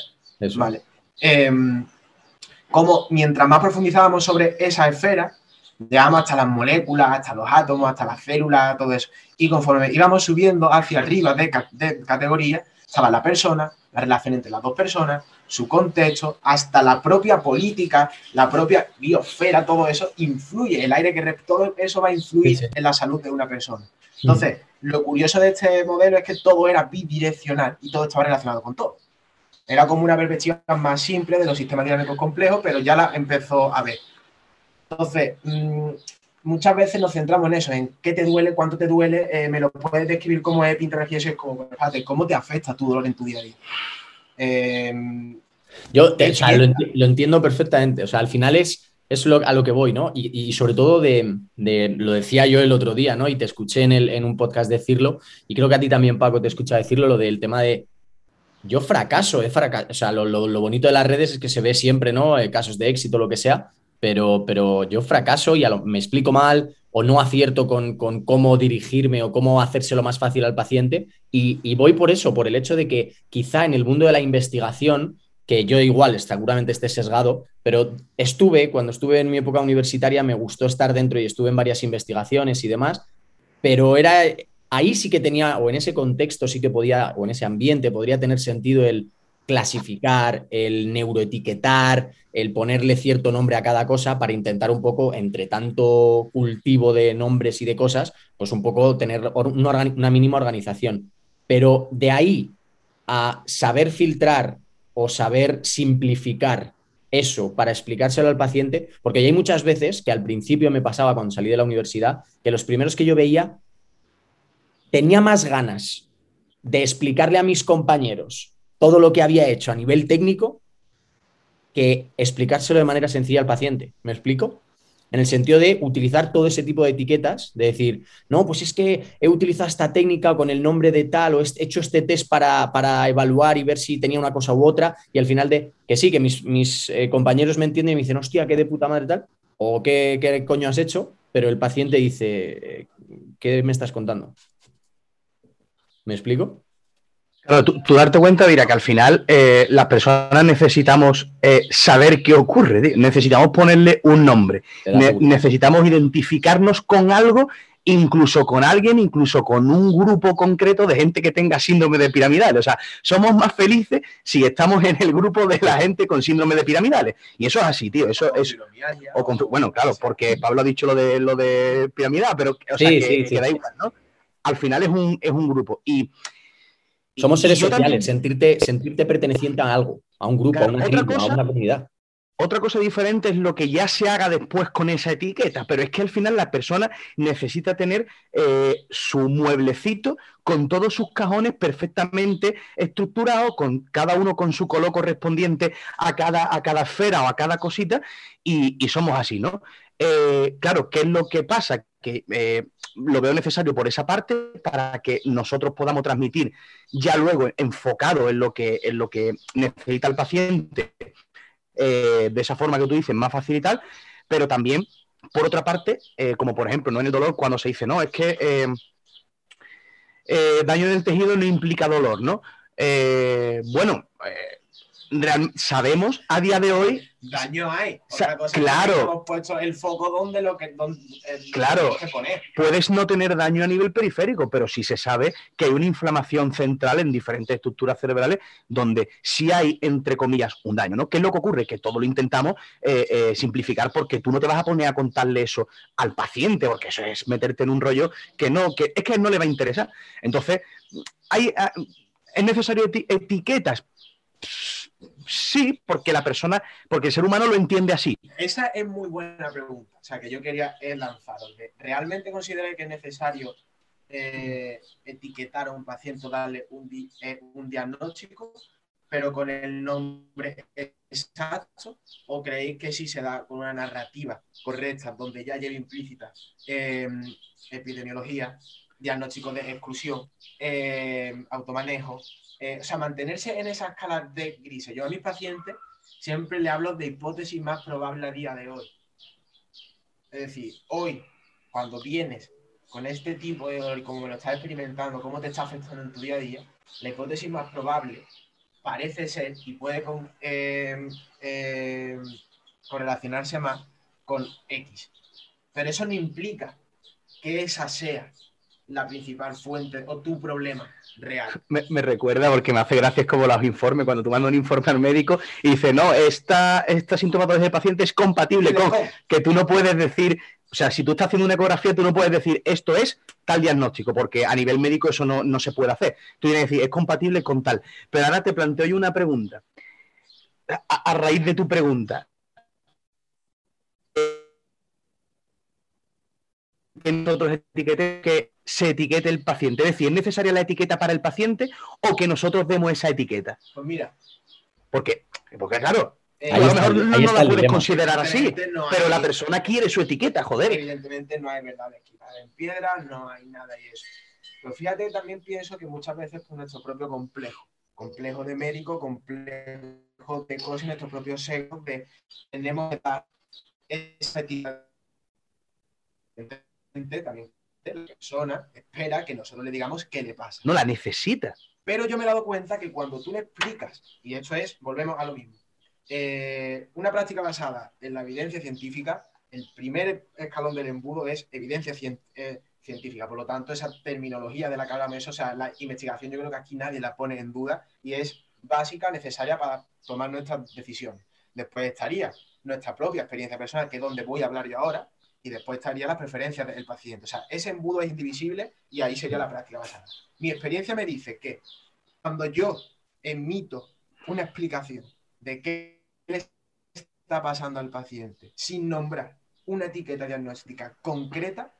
¿vale? Em, como mientras más profundizábamos sobre esa esfera, llegamos hasta las moléculas, hasta los átomos, hasta las células, todo eso. Y conforme íbamos subiendo hacia arriba de, de categoría, estaba la persona, la relación entre las dos personas, su contexto, hasta la propia política, la propia biosfera, todo eso influye, el aire que todo eso va a influir en la salud de una persona. Entonces, lo curioso de este modelo es que todo era bidireccional y todo estaba relacionado con todo. Era como una perspectiva más simple de los sistemas dinámicos complejos, pero ya la empezó a ver. Entonces, mm, muchas veces nos centramos en eso, en qué te duele, cuánto te duele, eh, me lo puedes describir como es pintar y eso es como, ¿cómo te afecta tu dolor en tu día a día? Em, Yo lo, entiendo perfectamente, o sea, al final es, es a lo que voy, ¿no? Y, sobre todo de, lo decía yo el otro día, ¿no? Y te escuché en, el, en un podcast decirlo, y creo que a ti también, Paco, te escucha decirlo, lo del tema de yo fracaso, he fracaso. O sea, lo, bonito de las redes es que se ve siempre, ¿no? Eh, casos de éxito, lo que sea, pero, pero yo fracaso y me explico mal o no acierto con, cómo dirigirme o cómo hacérselo más fácil al paciente. Y, voy por eso, por el hecho de que quizá en el mundo de la investigación, que yo igual seguramente esté sesgado, pero estuve, cuando estuve en mi época universitaria, me gustó estar dentro y estuve en varias investigaciones y demás, pero era ahí sí que tenía, o en ese contexto sí que podía, o en ese ambiente podría tener sentido el clasificar, el neuroetiquetar, el ponerle cierto nombre a cada cosa para intentar un poco, entre tanto cultivo de nombres y de cosas, pues un poco tener una, mínima organización. Pero de ahí a saber filtrar o saber simplificar eso para explicárselo al paciente, porque hay muchas veces que al principio me pasaba cuando salí de la universidad, que los primeros que yo veía tenía más ganas de explicarle a mis compañeros todo lo que había hecho a nivel técnico que explicárselo de manera sencilla al paciente. ¿Me explico? En el sentido de utilizar todo ese tipo de etiquetas, de decir, no, pues es que he utilizado esta técnica con el nombre de tal o he hecho este test para, evaluar y ver si tenía una cosa u otra y al final de que sí, que mis, eh, compañeros me entienden y me dicen, hostia, qué de puta madre tal, o qué, qué coño has hecho, pero el paciente dice, eh, ¿qué me estás contando? ¿Me explico? Claro, tú, darte cuenta, dirá que al final eh, las personas necesitamos eh, saber qué ocurre, necesitamos ponerle un nombre, necesitamos identificarnos con algo, incluso con alguien, incluso con un grupo concreto de gente que tenga síndrome de piramidales. O sea, somos más felices si estamos en el grupo de la gente con síndrome de piramidales. Y eso es así, tío. Eso es. bueno, claro, porque Pablo ha dicho lo de lo de piramidal, pero o sea, que, da igual, ¿no? al final es un, es un grupo. Y, Somos seres sociales, sentirte, sentirte perteneciente a algo, a un grupo, a, una a una comunidad. Otra cosa diferente es lo que ya se haga después con esa etiqueta, pero es que al final la persona necesita tener eh, su mueblecito con todos sus cajones perfectamente estructurados, con cada uno con su color correspondiente a cada, a cada esfera o a cada cosita, y, y somos así, ¿no? Eh, claro, ¿qué es lo que pasa? Que eh, lo veo necesario por esa parte para que nosotros podamos transmitir ya luego enfocado en lo que, en lo que necesita el paciente, eh, de esa forma que tú dices, más fácil y tal, pero también, por otra parte, como por ejemplo, no en el dolor, cuando se dice, no, es que daño del tejido no implica dolor, ¿no? bueno, sabemos a día de hoy. Daño hay. claro. hemos puesto el foco donde lo que, donde, claro, Puedes no tener daño a nivel periférico, pero sí se sabe que hay una inflamación central en diferentes estructuras cerebrales donde sí hay, entre comillas, un daño. ¿no? ¿Qué es lo que ocurre? Que todo lo intentamos eh, eh, simplificar porque tú no te vas a poner a contarle eso al paciente, porque eso es meterte en un rollo que no, que es que no le va a interesar. Entonces, hay, ah, es necesario etiquetas Sí, porque la persona, porque el ser humano lo entiende así. Esa es muy buena pregunta, o sea, que yo quería lanzar. ¿Realmente considera que es necesario eh, etiquetar a un paciente, darle un, eh, un diagnóstico, pero con el nombre exacto? ¿O creéis que sí se da con una narrativa correcta, donde ya lleva implícita em, epidemiología, diagnóstico de exclusión, em, automanejo, eh, o sea, mantenerse en esa escala de grises. Yo a mis pacientes siempre le hablo de hipótesis más probable a día de hoy. Es decir, hoy, cuando vienes con este tipo de dolor, como lo estás experimentando, cómo te está afectando en tu día a día, la hipótesis más probable parece ser y puede em, em, correlacionarse más con X. Pero eso no implica que esa sea la principal fuente o tu problema real. Me, recuerda porque me hace gracia es como los informes, cuando tú mandas un informe al médico y dice, no, esta, esta sintomatología del paciente es compatible con que tú no puedes decir, o sea, si tú estás haciendo una ecografía, tú no puedes decir esto es tal diagnóstico, porque a nivel médico eso no, se puede hacer. Tú tienes que decir, es compatible con tal. Pero ahora te planteo yo una pregunta. a raíz de tu pregunta, que nosotros etiquete que se etiquete el paciente? Es decir, ¿es necesaria la etiqueta para el paciente o que nosotros demos esa etiqueta? Pues mira. Porque, porque claro, eh, a lo mejor no, no la puedes considerar así, no pero la persona quiere su etiqueta, joder. Evidentemente no hay verdad escrita en piedra, no hay nada y eso. Pero fíjate, también pienso que muchas veces por nuestro propio complejo, complejo de médico, complejo de cosas, y nuestros propios egos, de tenemos que dar esa etiqueta. También la persona espera que nosotros le digamos qué le pasa. No la necesita. Pero yo me he dado cuenta que cuando tú le explicas, y esto es, volvemos a lo mismo, eh, una práctica basada en la evidencia científica, el primer escalón del embudo es evidencia cien- eh, científica. Por lo tanto, esa terminología de la que hablamos, o sea, la investigación, yo creo que aquí nadie la pone en duda y es básica, necesaria para tomar nuestras decisiones. Después estaría nuestra propia experiencia personal, que es donde voy a hablar yo ahora, y después estaría las preferencias del paciente. O sea, ese embudo es indivisible y ahí sería la práctica basada. Mi experiencia me dice que cuando yo emito una explicación de qué le está pasando al paciente sin nombrar una etiqueta diagnóstica concreta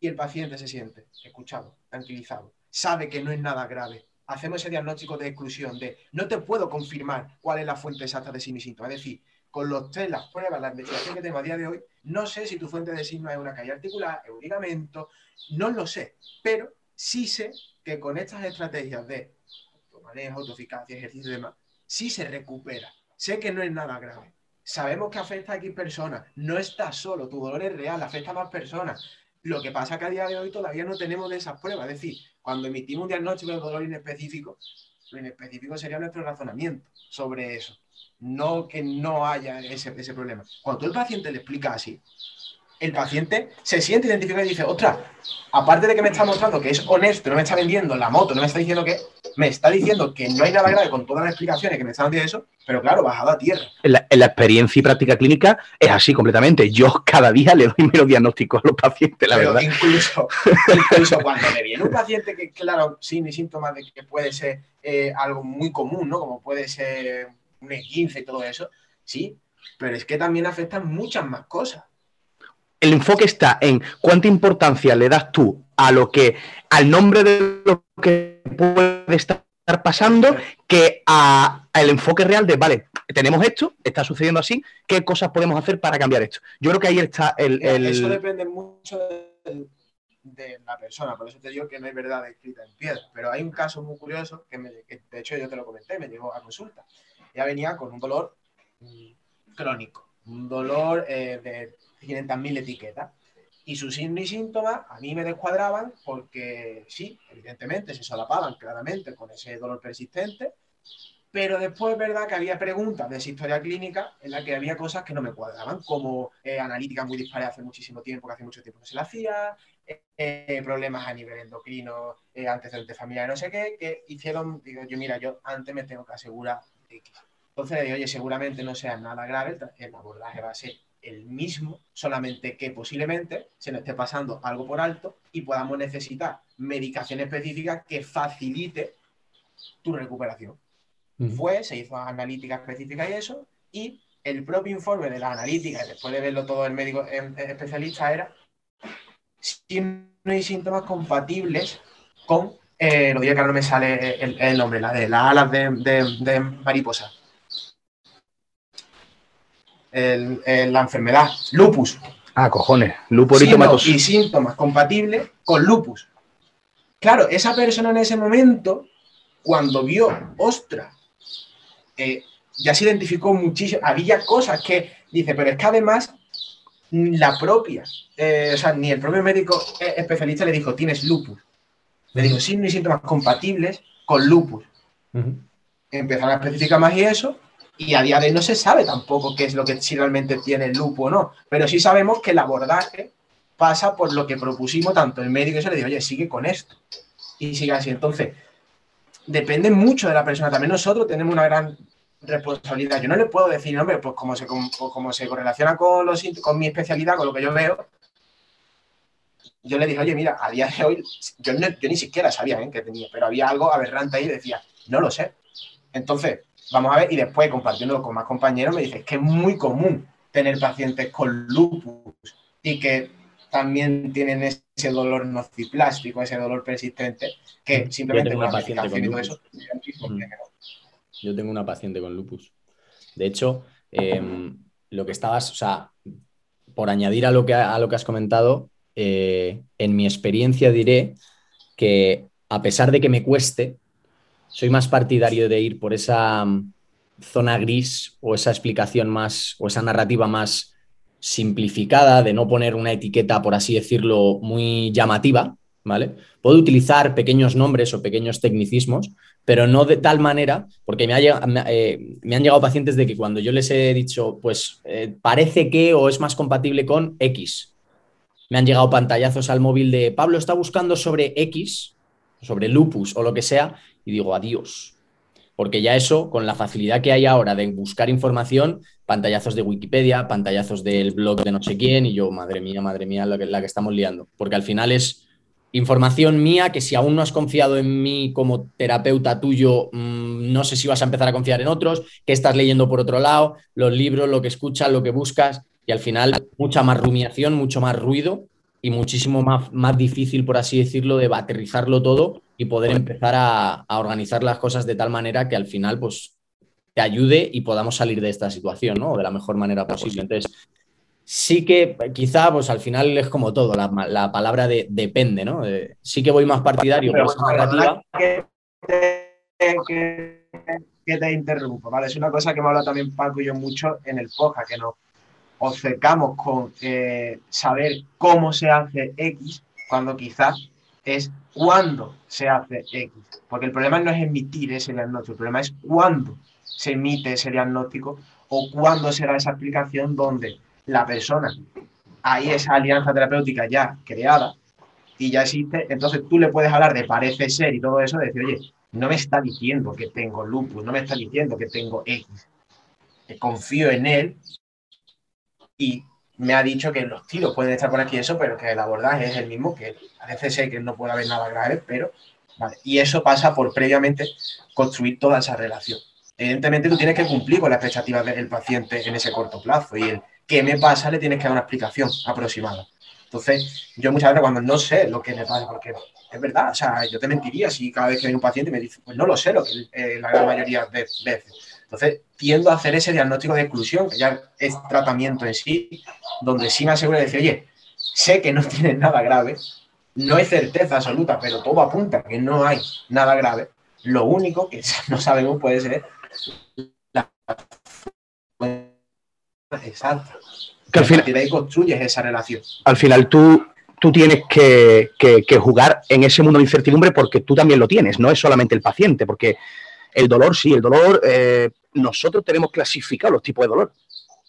y el paciente se siente escuchado, tranquilizado, sabe que no es nada grave. Hacemos ese diagnóstico de exclusión de no te puedo confirmar cuál es la fuente exacta de y síntoma. Es decir, con los test, las pruebas, la investigación que tengo a día de hoy, no sé si tu fuente de signo es una caída articular, es un ligamento, no lo sé, pero sí sé que con estas estrategias de automanejo, autoeficacia, ejercicio y demás, sí se recupera. Sé que no es nada grave. Sabemos que afecta a X personas. No estás solo, tu dolor es real, afecta a más personas. Lo que pasa es que a día de hoy todavía no tenemos de esas pruebas. Es decir, cuando emitimos un diagnóstico de dolor inespecífico, lo inespecífico sería nuestro razonamiento sobre eso. No que no haya ese, ese problema. Cuando tú al paciente le explicas así, el paciente se siente identificado y dice, ostras, aparte de que me está mostrando que es honesto, no me está vendiendo la moto, no me está diciendo que, me está diciendo que no hay nada grave con todas las explicaciones que me están dando eso, pero claro, bajado a tierra. En la, en la experiencia y práctica clínica es así completamente. Yo cada día le doy menos diagnósticos a los pacientes, la Pero verdad. Incluso, incluso cuando me viene un paciente que, claro, sin síntomas de que puede ser eh, algo muy común, ¿no? Como puede ser un E15 y todo eso, sí, pero es que también afectan muchas más cosas. El enfoque está en cuánta importancia le das tú a lo que, al nombre de lo que puede estar pasando, que a- al enfoque real de, vale, tenemos esto, está sucediendo así, ¿qué cosas podemos hacer para cambiar esto? Yo creo que ahí está el... El- Eso depende mucho de, de la persona, por eso te digo que no hay verdad escrita en piedra. Pero hay un caso muy curioso que, me- que, de hecho yo te lo comenté, me llegó a consulta. Ella venía con un dolor mm, crónico, un dolor eh, de 500.000 etiquetas. Y sus signos y síntomas a mí me descuadraban porque sí, evidentemente se solapaban claramente con ese dolor persistente, pero después es verdad que había preguntas de esa historia clínica en la que había cosas que no me cuadraban, como eh, analíticas muy dispares hace muchísimo tiempo, que hace mucho tiempo no se la hacía, eh, problemas a nivel endocrino, eh, antecedentes familiares, no sé qué, que hicieron, digo yo, mira, yo antes me tengo que asegurar de X. Entonces oye, seguramente no sea nada grave, el abordaje va a ser el mismo, solamente que posiblemente se nos esté pasando algo por alto y podamos necesitar medicación específica que facilite tu recuperación fue, se hizo analítica específica y eso, y el propio informe de la analítica, y después de verlo todo el médico especialista, era si no hay síntomas compatibles con, eh, lo digo que ahora no me sale el, el nombre, la de las alas de, de- de mariposa. El- el- la enfermedad, lupus. Ah, cojones, Signos eritomatoso. y síntomas compatibles con lupus. Claro, esa persona en ese momento, cuando vio, ostras, eh, ya se identificó muchísimo, había cosas que dice, pero es que además la propia, eh, o sea, ni el propio médico eh, especialista le dijo, tienes lupus. Le dijo, signos y síntomas compatibles con lupus. Empezaron a especificar más y eso, y a día de hoy no se sabe tampoco qué es lo que si realmente tiene el lupus o no, pero sí sabemos que el abordaje pasa por lo que propusimos tanto el médico y se le dijo, oye, sigue con esto. Y sigue así. Entonces, depende mucho de la persona. También nosotros tenemos una gran responsabilidad. Yo no le puedo decir, hombre, pues como se, com- pues como se correlaciona con, los, con mi especialidad, con lo que yo veo, yo le dije, oye, mira, a día de hoy, yo, no- yo ni siquiera sabía ¿eh? que tenía, pero había algo aberrante ahí y decía, no lo sé. Entonces, vamos a ver, y después compartiéndolo con más compañeros, me dice, es que es muy común tener pacientes con lupus y que también tienen ese dolor nociplástico, ese dolor persistente, que simplemente con una paciente con lupus. Mm. Yo tengo una paciente con lupus. De hecho, em, lo que estabas, o sea, por añadir a lo que, a lo que has comentado, eh, en mi experiencia diré que a pesar de que me cueste, soy más partidario de ir por esa mm, zona gris o esa explicación más o esa narrativa más simplificada, de no poner una etiqueta, por así decirlo, muy llamativa, ¿vale? Puedo utilizar pequeños nombres o pequeños tecnicismos, pero no de tal manera, porque me, eh, han llegado pacientes de que cuando yo les he dicho, pues eh, parece que o es más compatible con X, me han llegado pantallazos al móvil de Pablo está buscando sobre X, sobre lupus o lo que sea, y digo, adiós. Porque ya eso, con la facilidad que hay ahora de buscar información, pantallazos de Wikipedia, pantallazos del blog de no sé quién, y yo, madre mía, madre mía, la que, la que estamos liando. Porque al final es información mía que si aún no has confiado en mí como terapeuta tuyo, mm, no sé si vas a empezar a confiar en otros, que estás leyendo por otro lado, los libros, lo que escuchas, lo que buscas, y al final mucha más rumiación, mucho más ruido y muchísimo más, más difícil, por así decirlo, de aterrizarlo todo y poder empezar a, a organizar las cosas de tal manera que al final, pues te ayude y podamos salir de esta situación, ¿no? De la mejor manera posible. Entonces, sí que quizá, pues al final es como todo, la, palabra de depende, ¿no? sí que voy más partidario por esa narrativa. Que te, interrumpo, ¿vale? Es una cosa que me habla también Paco y yo mucho en el podcast, que nos obcecamos con eh, saber cómo se hace X, cuando quizás es cuándo se hace X. Porque el problema no es emitir ese diagnóstico, el problema es cuándo se emite ese diagnóstico o cuándo será esa aplicación donde la persona, hay esa alianza terapéutica ya creada y ya existe, entonces tú le puedes hablar de parece ser y todo eso, de decir, oye, no me está diciendo que tengo lupus, no me está diciendo que tengo X. Confío en él y me ha dicho que los tiros pueden estar por aquí eso, pero que el abordaje es el mismo, que parece ser que no puede haber nada grave, pero. Y eso pasa por previamente construir toda esa relación evidentemente tú tienes que cumplir con las expectativas del paciente en ese corto plazo y el qué me pasa le tienes que dar una explicación aproximada. Entonces, yo muchas veces cuando no sé lo que me pasa, porque es verdad, o sea, yo te mentiría si cada vez que viene un paciente me dice, pues no lo sé, lo que eh, la gran mayoría de veces. Entonces, tiendo a hacer ese diagnóstico de exclusión, que ya es tratamiento en sí, donde sí me aseguro de decir, oye, sé que no tienes nada grave, no hay certeza absoluta, pero todo apunta que no hay nada grave. Lo único que no sabemos puede ser Exacto. Que al final, construyes esa relación. Al final tú, tú tienes que, jugar en ese mundo de incertidumbre porque tú también lo tienes, no es solamente el paciente, porque el dolor, sí, el dolor, eh, nosotros tenemos clasificado los tipos de dolor.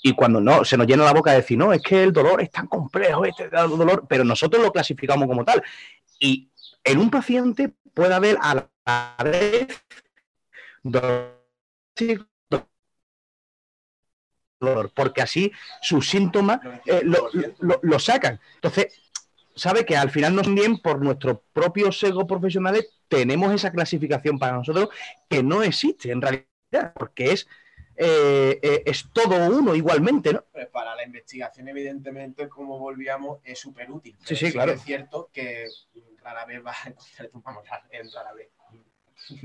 Y cuando no, se nos llena la boca de decir, no, es que el dolor es tan complejo, este dolor, pero nosotros lo clasificamos como tal. Y en un paciente puede haber a la vez dolor porque así sus síntomas eh, lo, sacan. Entonces, sabe que al final nos bien por nuestros propios egos profesionales tenemos esa clasificación para nosotros que no existe en realidad, porque es, eh, eh, es todo uno igualmente, ¿no? Pues para la investigación, evidentemente, como volvíamos, es súper útil. Sí, sí, claro. Es cierto que rara vez vas a encontrar, vamos, en rara vez,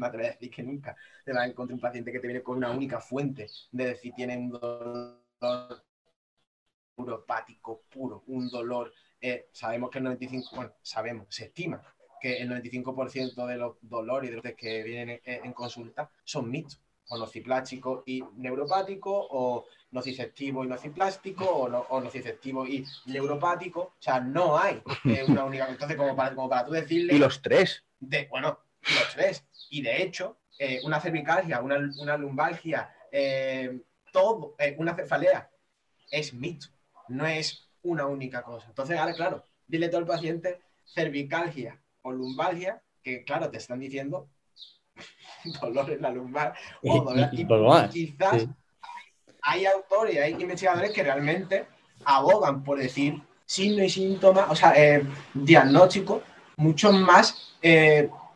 a decir que nunca te vas a encontrar un paciente que te viene con una única fuente de decir tiene un dolor neuropático puro, un dolor. Eh, sabemos que el 95%, bueno, sabemos, se estima que el 95% de los dolores y de los que vienen en, consulta son mitos, o nociplástico y neuropático, o nociceptivo y nociplástico, o, no, o nociceptivo y neuropático. O sea, no hay eh, una única. Entonces, como para, como para tú decirle. Y los tres. De, bueno, los tres. Y de hecho, eh, una cervicalgia, una, una lumbalgia, eh, todo, una cefalea, es mito, no es una única cosa. Entonces, ahora, claro, dile todo al paciente cervicalgia o lumbalgia, que claro, te están diciendo dolor en la lumbar o dolor. Y, quizás hay, autores, hay investigadores que realmente abogan por decir signo y síntomas, o sea, diagnóstico mucho más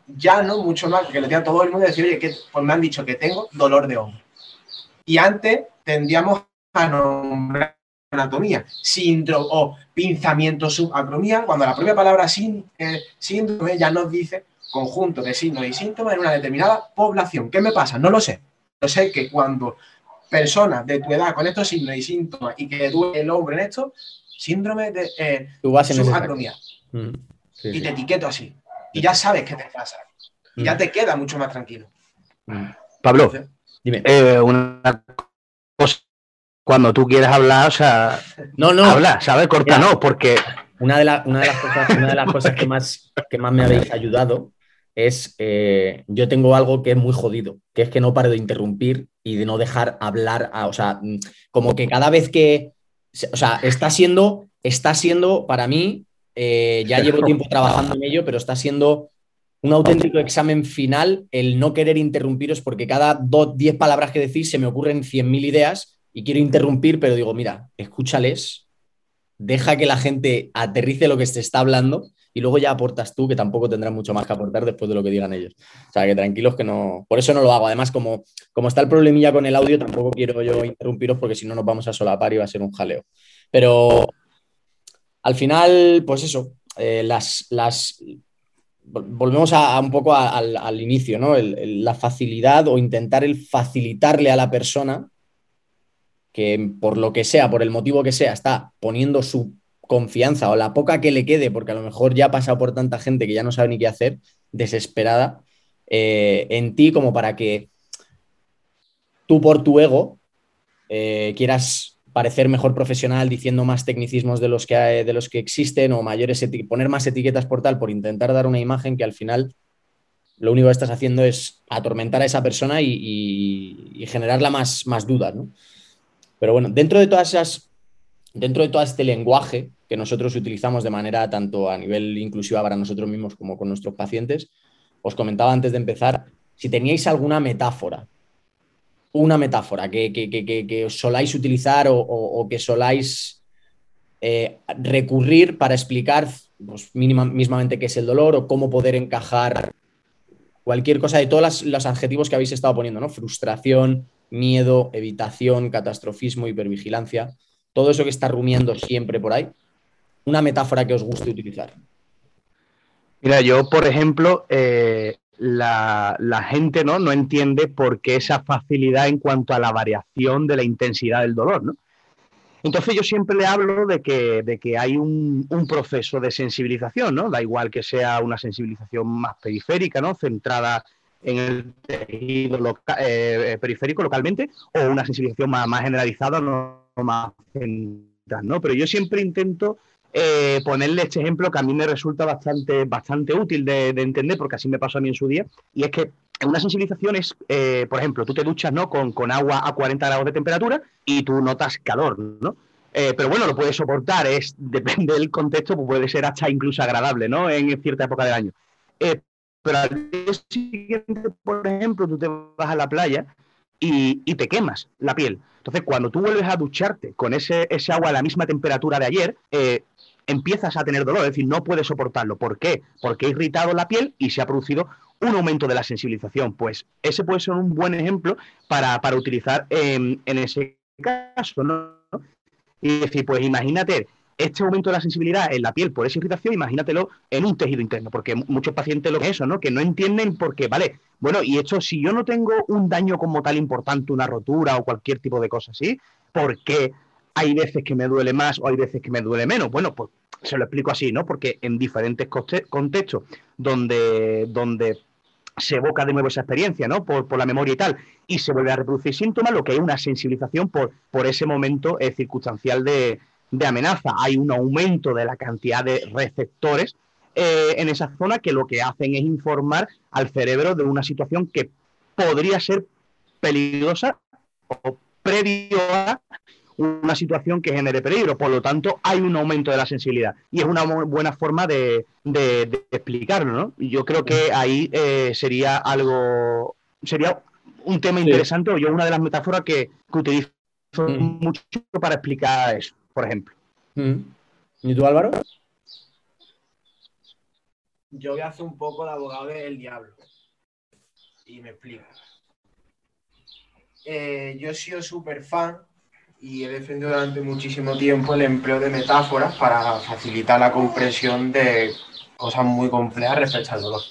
ya no mucho más, porque le decía todo el mundo decir, oye, que pues me han dicho que tengo dolor de hombro. Y antes tendíamos a nombrar anatomía, síndrome o pinzamiento subacromía, cuando la propia palabra eh, síndrome ya nos dice conjunto de signos y síntomas en una determinada población. ¿Qué me pasa? No lo sé. Yo sé que cuando personas de tu edad con estos signos y síntomas y que duele el hombro en esto, síndrome de eh, subacromía. Mm, y te etiqueto así. Y ya sabes qué te pasa. Y ya mm. te queda mucho más tranquilo. Mm. Pablo, dime. Eh, una cuando tú quieres hablar, o sea, no, no. habla, ¿sabes? Corta, no, porque... Una de, una de, las cosas, una de las cosas que, más, que más me habéis ayudado es, eh, yo tengo algo que es muy jodido, que es que no paro de interrumpir y de no dejar hablar, o sea, mm, como que cada vez que, o sea, está siendo, está siendo para mí, eh, ya llevo tiempo trabajando en ello, pero está siendo un auténtico examen final el no querer interrumpiros porque cada dos, diez palabras que decís se me ocurren cien mil ideas y quiero interrumpir, pero digo, mira, escúchales, deja que la gente aterrice lo que se está hablando y luego ya aportas tú, que tampoco tendrás mucho más que aportar después de lo que digan ellos. O sea, que tranquilos que no. Por eso no lo hago. Además, como, como está el problemilla con el audio, tampoco quiero yo interrumpiros porque si no nos vamos a solapar y va a ser un jaleo. Pero al final, pues eso, eh, las, las, volvemos a, un poco al, inicio, ¿no? la facilidad o intentar el facilitarle a la persona que por lo que sea, por el motivo que sea, está poniendo su confianza o la poca que le quede, porque a lo mejor ya ha pasado por tanta gente que ya no sabe ni qué hacer, desesperada, eh, en ti como para que tú por tu ego eh, quieras parecer mejor profesional diciendo más tecnicismos de los que, de los que existen o mayores poner más etiquetas por tal, por intentar dar una imagen que al final lo único que estás haciendo es atormentar a esa persona y, y generarla más, más dudas, Pero bueno, dentro de todas esas, dentro de todo este lenguaje que nosotros utilizamos de manera tanto a nivel inclusiva para nosotros mismos como con nuestros pacientes. Os comentaba antes de empezar si teníais alguna metáfora, una metáfora que, que, os soláis utilizar o, que soláis eh, recurrir para explicar pues, mismamente qué es el dolor o cómo poder encajar cualquier cosa de todos los adjetivos que habéis estado poniendo, ¿no? Frustración, miedo, evitación, catastrofismo, hipervigilancia, todo eso que está rumiando siempre por ahí una metáfora que os guste utilizar. Mira, yo, por ejemplo, eh, la, gente ¿no? no entiende por qué esa facilidad en cuanto a la variación de la intensidad del dolor, ¿no? Entonces yo siempre le hablo de que, de que hay un, proceso de sensibilización, ¿no? Da igual que sea una sensibilización más periférica, ¿no? Centrada en el tejido eh, periférico localmente, o una sensibilización más, generalizada, no más central, ¿no? Pero yo siempre intento eh, ponerle este ejemplo que a mí me resulta bastante, bastante útil de, entender, porque así me pasó a mí en su día, y es que una sensibilización es, eh, por ejemplo, tú te duchas ¿no? con, con, agua a 40 grados de temperatura y tú notas calor, ¿no? Eh, pero bueno, lo puedes soportar, es, depende del contexto, pues puede ser hasta incluso agradable, ¿no? En cierta época del año. Pero al día siguiente, por ejemplo, tú te vas a la playa y, te quemas la piel. Entonces, cuando tú vuelves a ducharte con ese, agua a la misma temperatura de ayer, eh, empiezas a tener dolor, es decir, no puedes soportarlo. ¿Por qué? Porque ha irritado la piel y se ha producido un aumento de la sensibilización. Pues ese puede ser un buen ejemplo para, utilizar en, ese caso, ¿no? Y decir, pues imagínate este aumento de la sensibilidad en la piel por esa irritación, imagínatelo en un tejido interno, porque muchos pacientes lo que es eso, ¿no? Que no entienden por qué, vale, bueno, y esto, si yo no tengo un daño como tal importante, una rotura o cualquier tipo de cosa así, ¿por qué hay veces que me duele más o hay veces que me duele menos. Bueno, pues se lo explico así, ¿no? Porque en diferentes contextos donde, donde se evoca de nuevo esa experiencia, ¿no? Por, la memoria y tal, y se vuelve a reproducir síntomas, lo que hay una sensibilización por, por ese momento eh, circunstancial de, amenaza. Hay un aumento de la cantidad de receptores eh, en esa zona que lo que hacen es informar al cerebro de una situación que podría ser peligrosa o previo a una situación que genere peligro. Por lo tanto, hay un aumento de la sensibilidad. Y es una buena forma de, explicarlo, yo creo que ahí eh, sería algo, sería un tema interesante, o yo una de las metáforas que, utilizo mm. mucho para explicar eso, por ejemplo. Mm. ¿Y tú, Álvaro? Yo voy a hacer un poco de abogado del diablo. Y me explico. Eh, yo he sido súper fan y he defendido durante muchísimo tiempo el empleo de metáforas para facilitar la comprensión de cosas muy complejas respecto al dolor.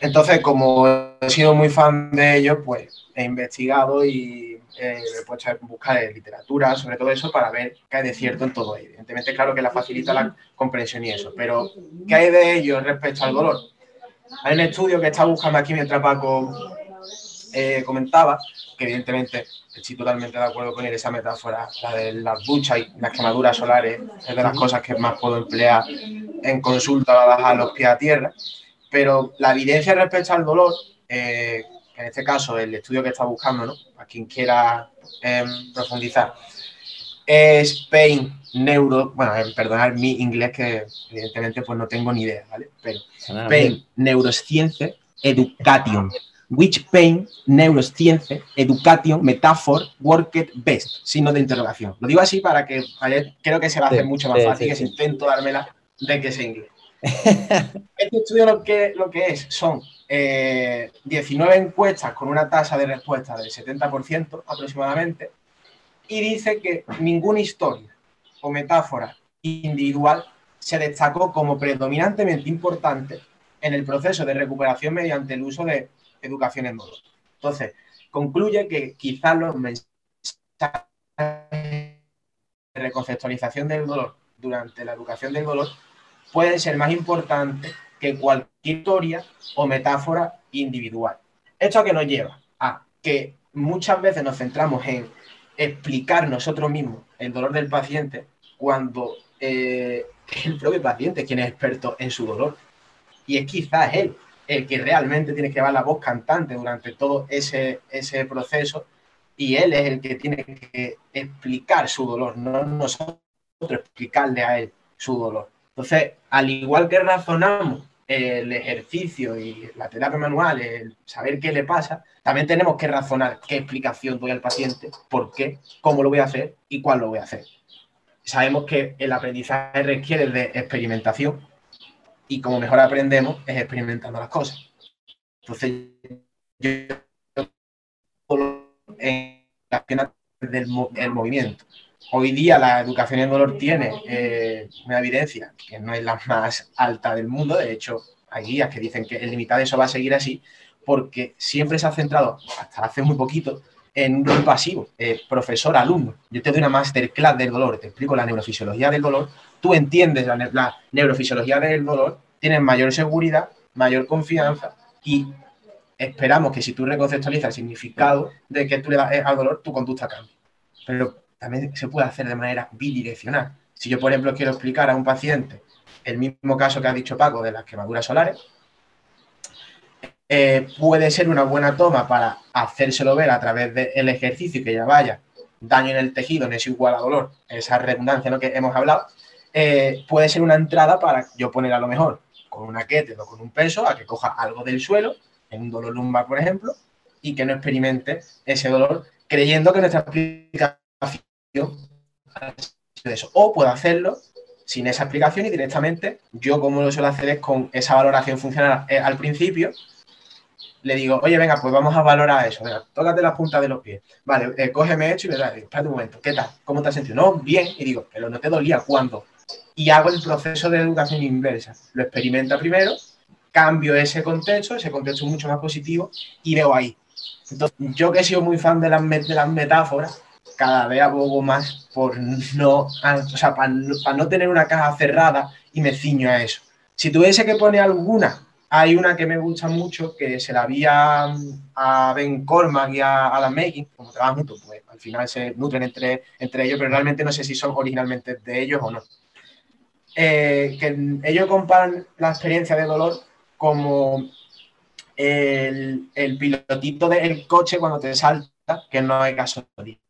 Entonces, como he sido muy fan de ello, pues he investigado y eh, he puesto a buscar literatura sobre todo eso para ver qué hay de cierto en todo ello. Evidentemente, claro que la facilita la comprensión y eso, pero ¿qué hay de ello respecto al dolor? Hay un estudio que está buscando aquí mientras Paco eh, comentaba, que evidentemente estoy totalmente de acuerdo con él, esa metáfora, la de las duchas y las quemaduras solares, es de las cosas que más puedo emplear en consulta a bajar los pies a tierra. Pero la evidencia respecto al dolor, eh, en este caso el estudio que está buscando, ¿no? a quien quiera em, profundizar, es Pain Neuro, bueno, eh, perdonar mi inglés que evidentemente pues no tengo ni idea, ¿vale? Pero Pain Neuroscience Education which pain, neuroscience, education, metaphor, worked best, signo de interrogación. Lo digo así para que creo que se va a hacer mucho más fácil que si intento dármela de que sea inglés. este estudio lo que, lo que es son 19 eh, encuestas con una tasa de respuesta del 70% aproximadamente y dice que ninguna historia o metáfora individual se destacó como predominantemente importante en el proceso de recuperación mediante el uso de educación en dolor. Entonces, concluye que quizás los mensajes de reconceptualización del dolor durante la educación del dolor pueden ser más importantes que cualquier historia o metáfora individual. ¿Esto a qué nos lleva? A que muchas veces nos centramos en explicar nosotros mismos el dolor del paciente cuando eh, el propio paciente es quien es experto en su dolor. Y es quizás él el que realmente tiene que llevar la voz cantante durante todo ese, ese proceso y él es el que tiene que explicar su dolor, no nosotros explicarle a él su dolor. Entonces, al igual que razonamos el ejercicio y la terapia manual, el saber qué le pasa, también tenemos que razonar qué explicación doy al paciente, por qué, cómo lo voy a hacer y cuál lo voy a hacer. Sabemos que el aprendizaje requiere de experimentación, y como mejor aprendemos es experimentando las cosas. Entonces, yo en del el movimiento. Hoy día la educación en dolor tiene eh, una evidencia que no es la más alta del mundo, de hecho hay guías que dicen que el limitado eso va a seguir así, porque siempre se ha centrado, hasta hace muy poquito, en un rol pasivo, eh, profesor-alumno. Yo te doy una masterclass del dolor, te explico la neurofisiología del dolor, tú entiendes la, neurofisiología del dolor, tienes mayor seguridad, mayor confianza y esperamos que si tú reconceptualizas el significado de que tú le das al dolor, tu conducta cambie. Pero también se puede hacer de manera bidireccional. Si yo, por ejemplo, quiero explicar a un paciente el mismo caso que ha dicho Paco de las quemaduras solares, eh, puede ser una buena toma para hacérselo ver a través del ejercicio y que ya vaya daño en el tejido no es igual a dolor, esa redundancia ¿no? que hemos hablado, eh, puede ser una entrada para yo poner a lo mejor con una kettle o con un peso a que coja algo del suelo, en un dolor lumbar, por ejemplo, y que no experimente ese dolor creyendo que nuestra explicación eso. O puedo hacerlo sin esa explicación y directamente, yo como lo suelo hacer es con esa valoración funcional eh, al principio, le digo, oye, venga, pues vamos a valorar eso. Venga, tócate las puntas de los pies. Vale, eh, cógeme esto y me da, espérate un momento, ¿qué tal? ¿Cómo te has sentido? No, bien. Y digo, pero no te dolía, ¿cuándo? Y hago el proceso de educación inversa. Lo experimenta primero, cambio ese contexto, ese contexto mucho más positivo y veo ahí. Entonces, yo que he sido muy fan de las, de las metáforas, cada vez abogo más por no, o sea, para no tener una caja cerrada y me ciño a eso. Si tuviese que poner alguna hay una que me gusta mucho, que se la vi a, Ben Cormack y a Alan Making, como trabajan juntos, pues al final se nutren entre, ellos, pero realmente no sé si son originalmente de ellos o no. Eh, que ellos comparan la experiencia de dolor como el, el pilotito del coche cuando te salta, que no hay gasolina.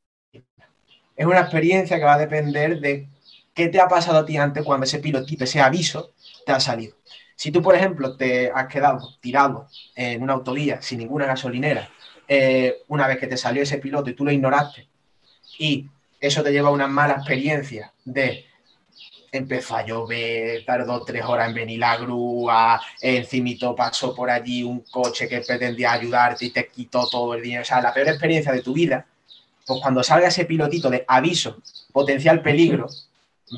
Es una experiencia que va a depender de qué te ha pasado a ti antes cuando ese pilotito, ese aviso, te ha salido. Si tú, por ejemplo, te has quedado tirado en una autovía sin ninguna gasolinera, eh, una vez que te salió ese piloto y tú lo ignoraste, y eso te lleva a una mala experiencia de empezó a llover, tardó tres horas en venir la grúa, encimito pasó por allí un coche que pretendía ayudarte y te quitó todo el dinero. O sea, la peor experiencia de tu vida, pues cuando salga ese pilotito de aviso, potencial peligro,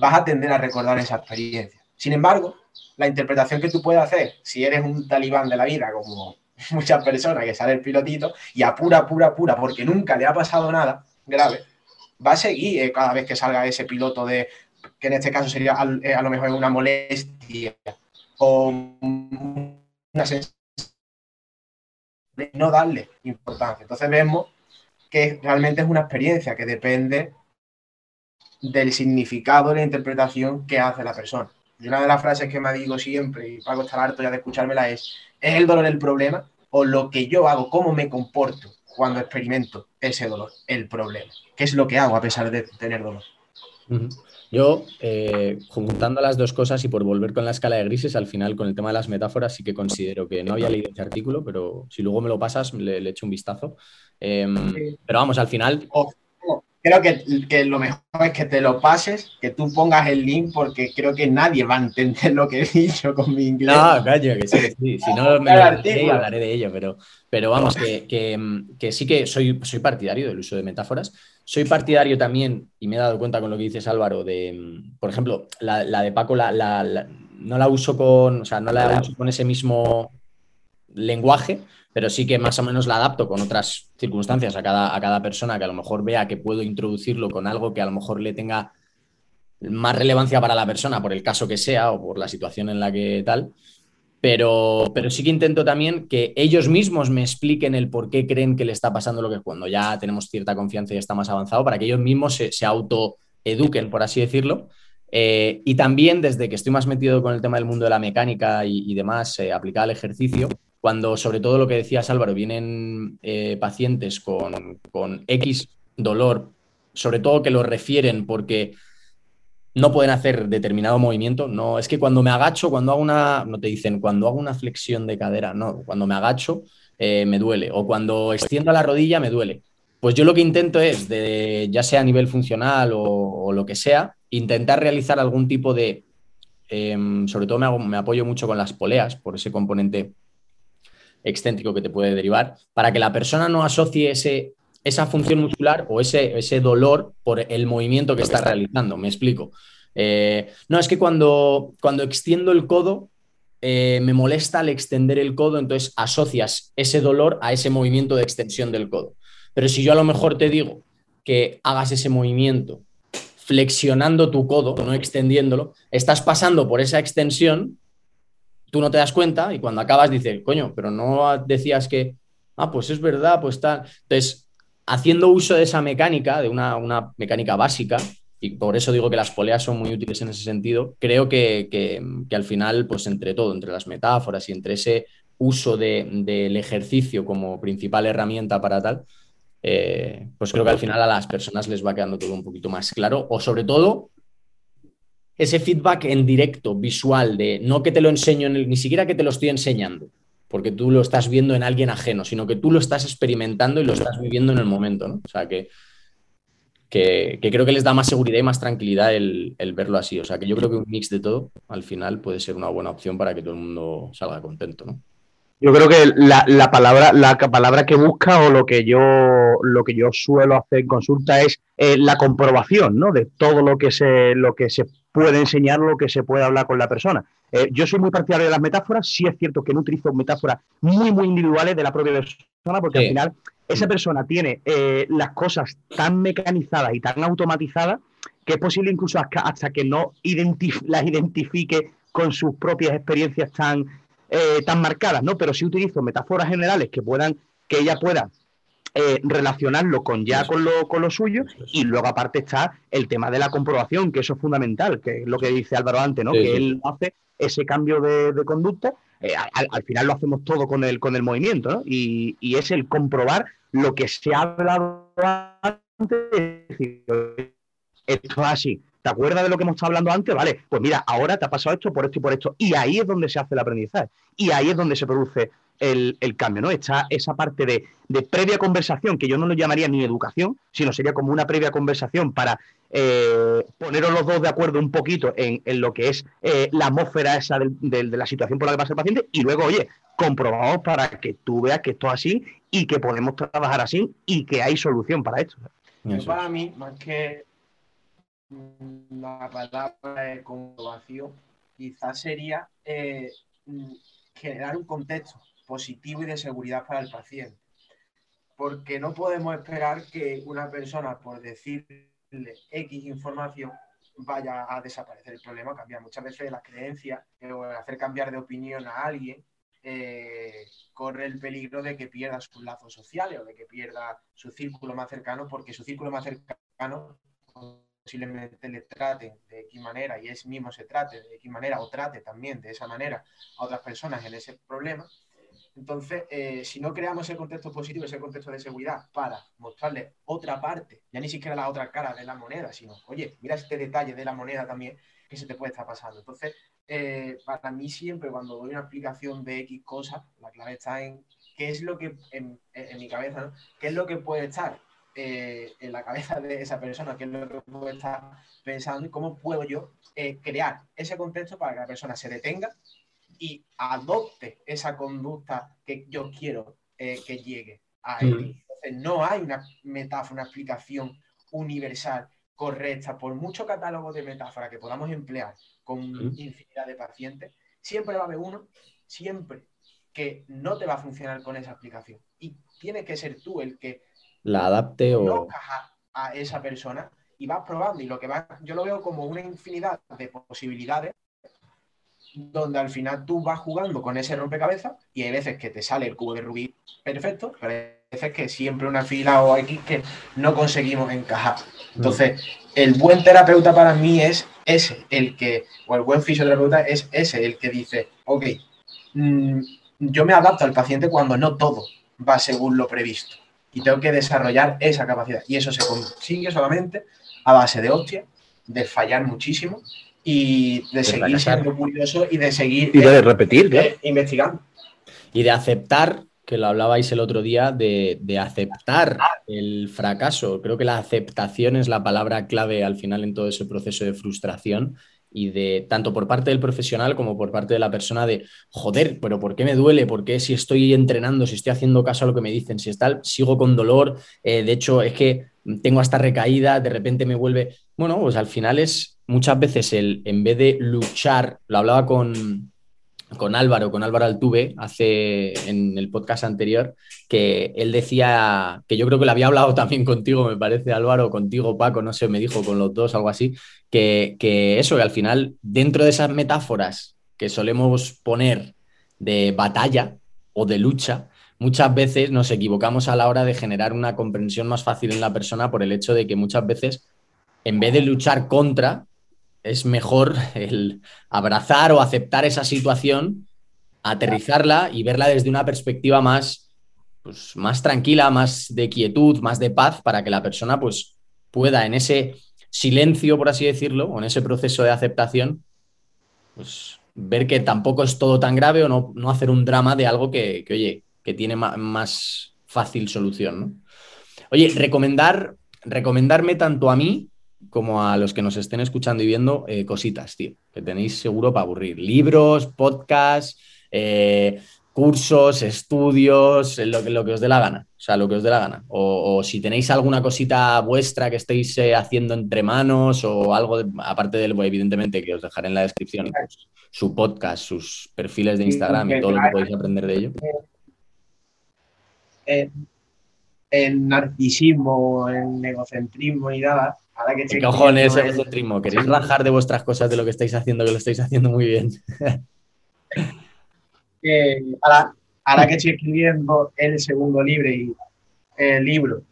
vas a tender a recordar esa experiencia. Sin embargo, la interpretación que tú puedes hacer, si eres un talibán de la vida, como muchas personas que sale el pilotito y apura, apura, apura, porque nunca le ha pasado nada grave, va a seguir eh, cada vez que salga ese piloto de, que en este caso sería eh, a lo mejor una molestia o una sensación de no darle importancia. Entonces vemos que realmente es una experiencia que depende del significado de la interpretación que hace la persona. Y una de las frases que me digo siempre, y Paco estar harto ya de escuchármela, es, ¿es el dolor el problema o lo que yo hago, cómo me comporto cuando experimento ese dolor, el problema? ¿Qué es lo que hago a pesar de tener dolor? Yo, eh, juntando las dos cosas y por volver con la escala de grises, al final con el tema de las metáforas sí que considero que no había leído este artículo, pero si luego me lo pasas, le, le echo un vistazo. Em, pero vamos, al final creo que, lo mejor es que te lo pases, que tú pongas el link, porque creo que nadie va a entender lo que he dicho con mi inglés. No, caño, que sí, sí. Si no me lo hablaré de ello, pero, pero vamos, que, sí que soy, soy partidario del uso de metáforas. Soy partidario también, y me he dado cuenta con lo que dices Álvaro, de, por ejemplo, la, de Paco la, no la uso con, o sea, no la uso con ese mismo lenguaje, pero sí que más o menos la adapto con otras circunstancias a cada, a cada persona que a lo mejor vea que puedo introducirlo con algo que a lo mejor le tenga más relevancia para la persona por el caso que sea o por la situación en la que tal. Pero, pero sí que intento también que ellos mismos me expliquen el por qué creen que le está pasando lo que cuando ya tenemos cierta confianza y está más avanzado, para que ellos mismos se, se autoeduquen, por así decirlo. Eh, y también desde que estoy más metido con el tema del mundo de la mecánica y, demás, eh, aplicada al ejercicio, cuando sobre todo lo que decías Álvaro, vienen eh, pacientes con, con, X dolor, sobre todo que lo refieren porque no pueden hacer determinado movimiento, no, es que cuando me agacho, cuando hago una, no te dicen, cuando hago una flexión de cadera, no, cuando me agacho eh, me duele, o cuando extiendo la rodilla me duele. Pues yo lo que intento es, de, ya sea a nivel funcional o, lo que sea, intentar realizar algún tipo de, em, sobre todo me, me apoyo mucho con las poleas, por ese componente excéntrico que te puede derivar, para que la persona no asocie ese, esa función muscular o ese, ese dolor por el movimiento que está realizando. Me explico. Eh, no, es que cuando, cuando extiendo el codo, eh, me molesta al extender el codo, entonces asocias ese dolor a ese movimiento de extensión del codo. Pero si yo a lo mejor te digo que hagas ese movimiento flexionando tu codo, no extendiéndolo, estás pasando por esa extensión tú no te das cuenta y cuando acabas dices, coño, pero no decías que, ah, pues es verdad, pues tal. Entonces, haciendo uso de esa mecánica, de una, mecánica básica, y por eso digo que las poleas son muy útiles en ese sentido, creo que, al final, pues entre todo, entre las metáforas y entre ese uso del ejercicio como principal herramienta para tal, eh, pues creo que al final a las personas les va quedando todo un poquito más claro, o sobre todo ese feedback en directo, visual, de no que te lo enseño, ni siquiera que te lo estoy enseñando, porque tú lo estás viendo en alguien ajeno, sino que tú lo estás experimentando y lo estás viviendo en el momento, ¿no? O sea, que, que, creo que les da más seguridad y más tranquilidad el, verlo así. O sea, que yo creo que un mix de todo, al final, puede ser una buena opción para que todo el mundo salga contento, ¿no? Yo creo que la, palabra, la palabra que busca o lo que yo, lo que yo suelo hacer en consulta es eh, la comprobación ¿no? de todo lo que, se, lo que se puede enseñar, lo que se puede hablar con la persona. Eh, yo soy muy partidario de las metáforas, sí es cierto que no utilizo metáforas muy, muy individuales de la propia persona, porque al final esa persona tiene eh, las cosas tan mecanizadas y tan automatizadas que es posible incluso hasta, que no las identifique con sus propias experiencias tan eh, tan marcadas, ¿no? Pero sí utilizo metáforas generales que puedan, que ella pueda eh, relacionarlo con ya con lo, con lo suyo y luego aparte está el tema de la comprobación, que eso es fundamental, que es lo que dice Álvaro antes, ¿no? que él hace ese cambio de, conducta, eh, al, final lo hacemos todo con el, con el movimiento, ¿no? Y, y es el comprobar lo que se ha hablado antes, esto es así, ¿Te acuerdas de lo que hemos estado hablando antes? Vale, pues mira, ahora te ha pasado esto por esto y por esto. Y ahí es donde se hace el aprendizaje. Y ahí es donde se produce el, cambio, ¿no? Está esa parte de, previa conversación, que yo no lo llamaría ni educación, sino sería como una previa conversación para eh, poneros los dos de acuerdo un poquito en, lo que es eh, la atmósfera esa de, la situación por la que pasa el paciente. Y luego, oye, comprobamos para que tú veas que esto es así y que podemos trabajar así y que hay solución para esto. para mí, más que la palabra de comprobación, quizás sería eh, generar un contexto positivo y de seguridad para el paciente. Porque no podemos esperar que una persona, por decirle X información, vaya a desaparecer el problema, cambia muchas veces la creencia eh, o hacer cambiar de opinión a alguien eh, corre el peligro de que pierda sus lazos sociales o de que pierda su círculo más cercano, porque su círculo más cercano posiblemente le trate de X manera y es mismo se trate de X manera o trate también de esa manera a otras personas en ese problema. Entonces, eh, si no creamos ese contexto positivo, ese contexto de seguridad para mostrarle otra parte, ya ni siquiera la otra cara de la moneda, sino, oye, mira este detalle de la moneda también que se te puede estar pasando. Entonces, eh, para mí siempre cuando doy una explicación de X cosas, la clave está en qué es lo que, en, mi cabeza, qué es lo que puede estar eh, en la cabeza de esa persona, qué es lo que puede estar pensando y cómo puedo yo eh, crear ese contexto para que la persona se detenga y adopte esa conducta que yo quiero eh, que llegue a él. Mm. Entonces, no hay una metáfora, una explicación universal, correcta, por mucho catálogo de metáforas que podamos emplear con mm. infinidad de pacientes, siempre va a haber uno, siempre, que no te va a funcionar con esa explicación. Y tiene que ser tú el que la adapte o... A, esa persona y vas probando y lo que va, yo lo veo como una infinidad de posibilidades donde al final tú vas jugando con ese rompecabezas y hay veces que te sale el cubo de rubí perfecto, pero hay veces que siempre una fila o X que no conseguimos encajar. Entonces, el buen terapeuta para mí es ese, el que, o el buen fisioterapeuta es ese, el que dice, ok, mm, yo me adapto al paciente cuando no todo va según lo previsto y tengo que desarrollar esa capacidad. Y eso se consigue solamente a base de hostia, de fallar muchísimo y de, seguir siendo curioso y de seguir y de repetir, eh, investigando. Y de aceptar, que lo hablabais el otro día, de, de, aceptar el fracaso. Creo que la aceptación es la palabra clave al final en todo ese proceso de frustración y de tanto por parte del profesional como por parte de la persona de, joder, pero ¿por qué me duele? ¿Por qué si estoy entrenando, si estoy haciendo caso a lo que me dicen, si está, sigo con dolor? Eh, de hecho, es que tengo hasta recaída, de repente me vuelve... Bueno, pues al final es muchas veces el, en vez de luchar, lo hablaba con, con Álvaro, con Álvaro Altuve, hace en el podcast anterior, que él decía, que yo creo que lo había hablado también contigo, me parece, Álvaro, contigo, Paco, no sé, me dijo con los dos, algo así, que, que eso, que al final, dentro de esas metáforas que solemos poner de batalla o de lucha, muchas veces nos equivocamos a la hora de generar una comprensión más fácil en la persona por el hecho de que muchas veces, en vez de luchar contra, es mejor el abrazar o aceptar esa situación, aterrizarla y verla desde una perspectiva más, pues, más tranquila, más de quietud, más de paz, para que la persona pues, pueda en ese silencio, por así decirlo, o en ese proceso de aceptación, pues ver que tampoco es todo tan grave o no, hacer un drama de algo que, oye, que tiene más fácil solución. Oye, recomendar, recomendarme tanto a mí como a los que nos estén escuchando y viendo eh, cositas, tío, que tenéis seguro para aburrir. Libros, podcasts, eh, cursos, estudios, lo que, lo que os dé la gana. O sea, lo que os dé la gana. O, si tenéis alguna cosita vuestra que estéis eh, haciendo entre manos o algo, aparte del, evidentemente, que os dejaré en la descripción su podcast, sus perfiles de Instagram y todo lo que podéis aprender de ello. En narcisismo, en egocentrismo y nada, ¿Qué cojones es egocentrismo? ¿Queréis rajar de vuestras cosas de lo que estáis haciendo, que lo estáis haciendo muy bien? ahora, que estoy escribiendo el segundo libro y el libro,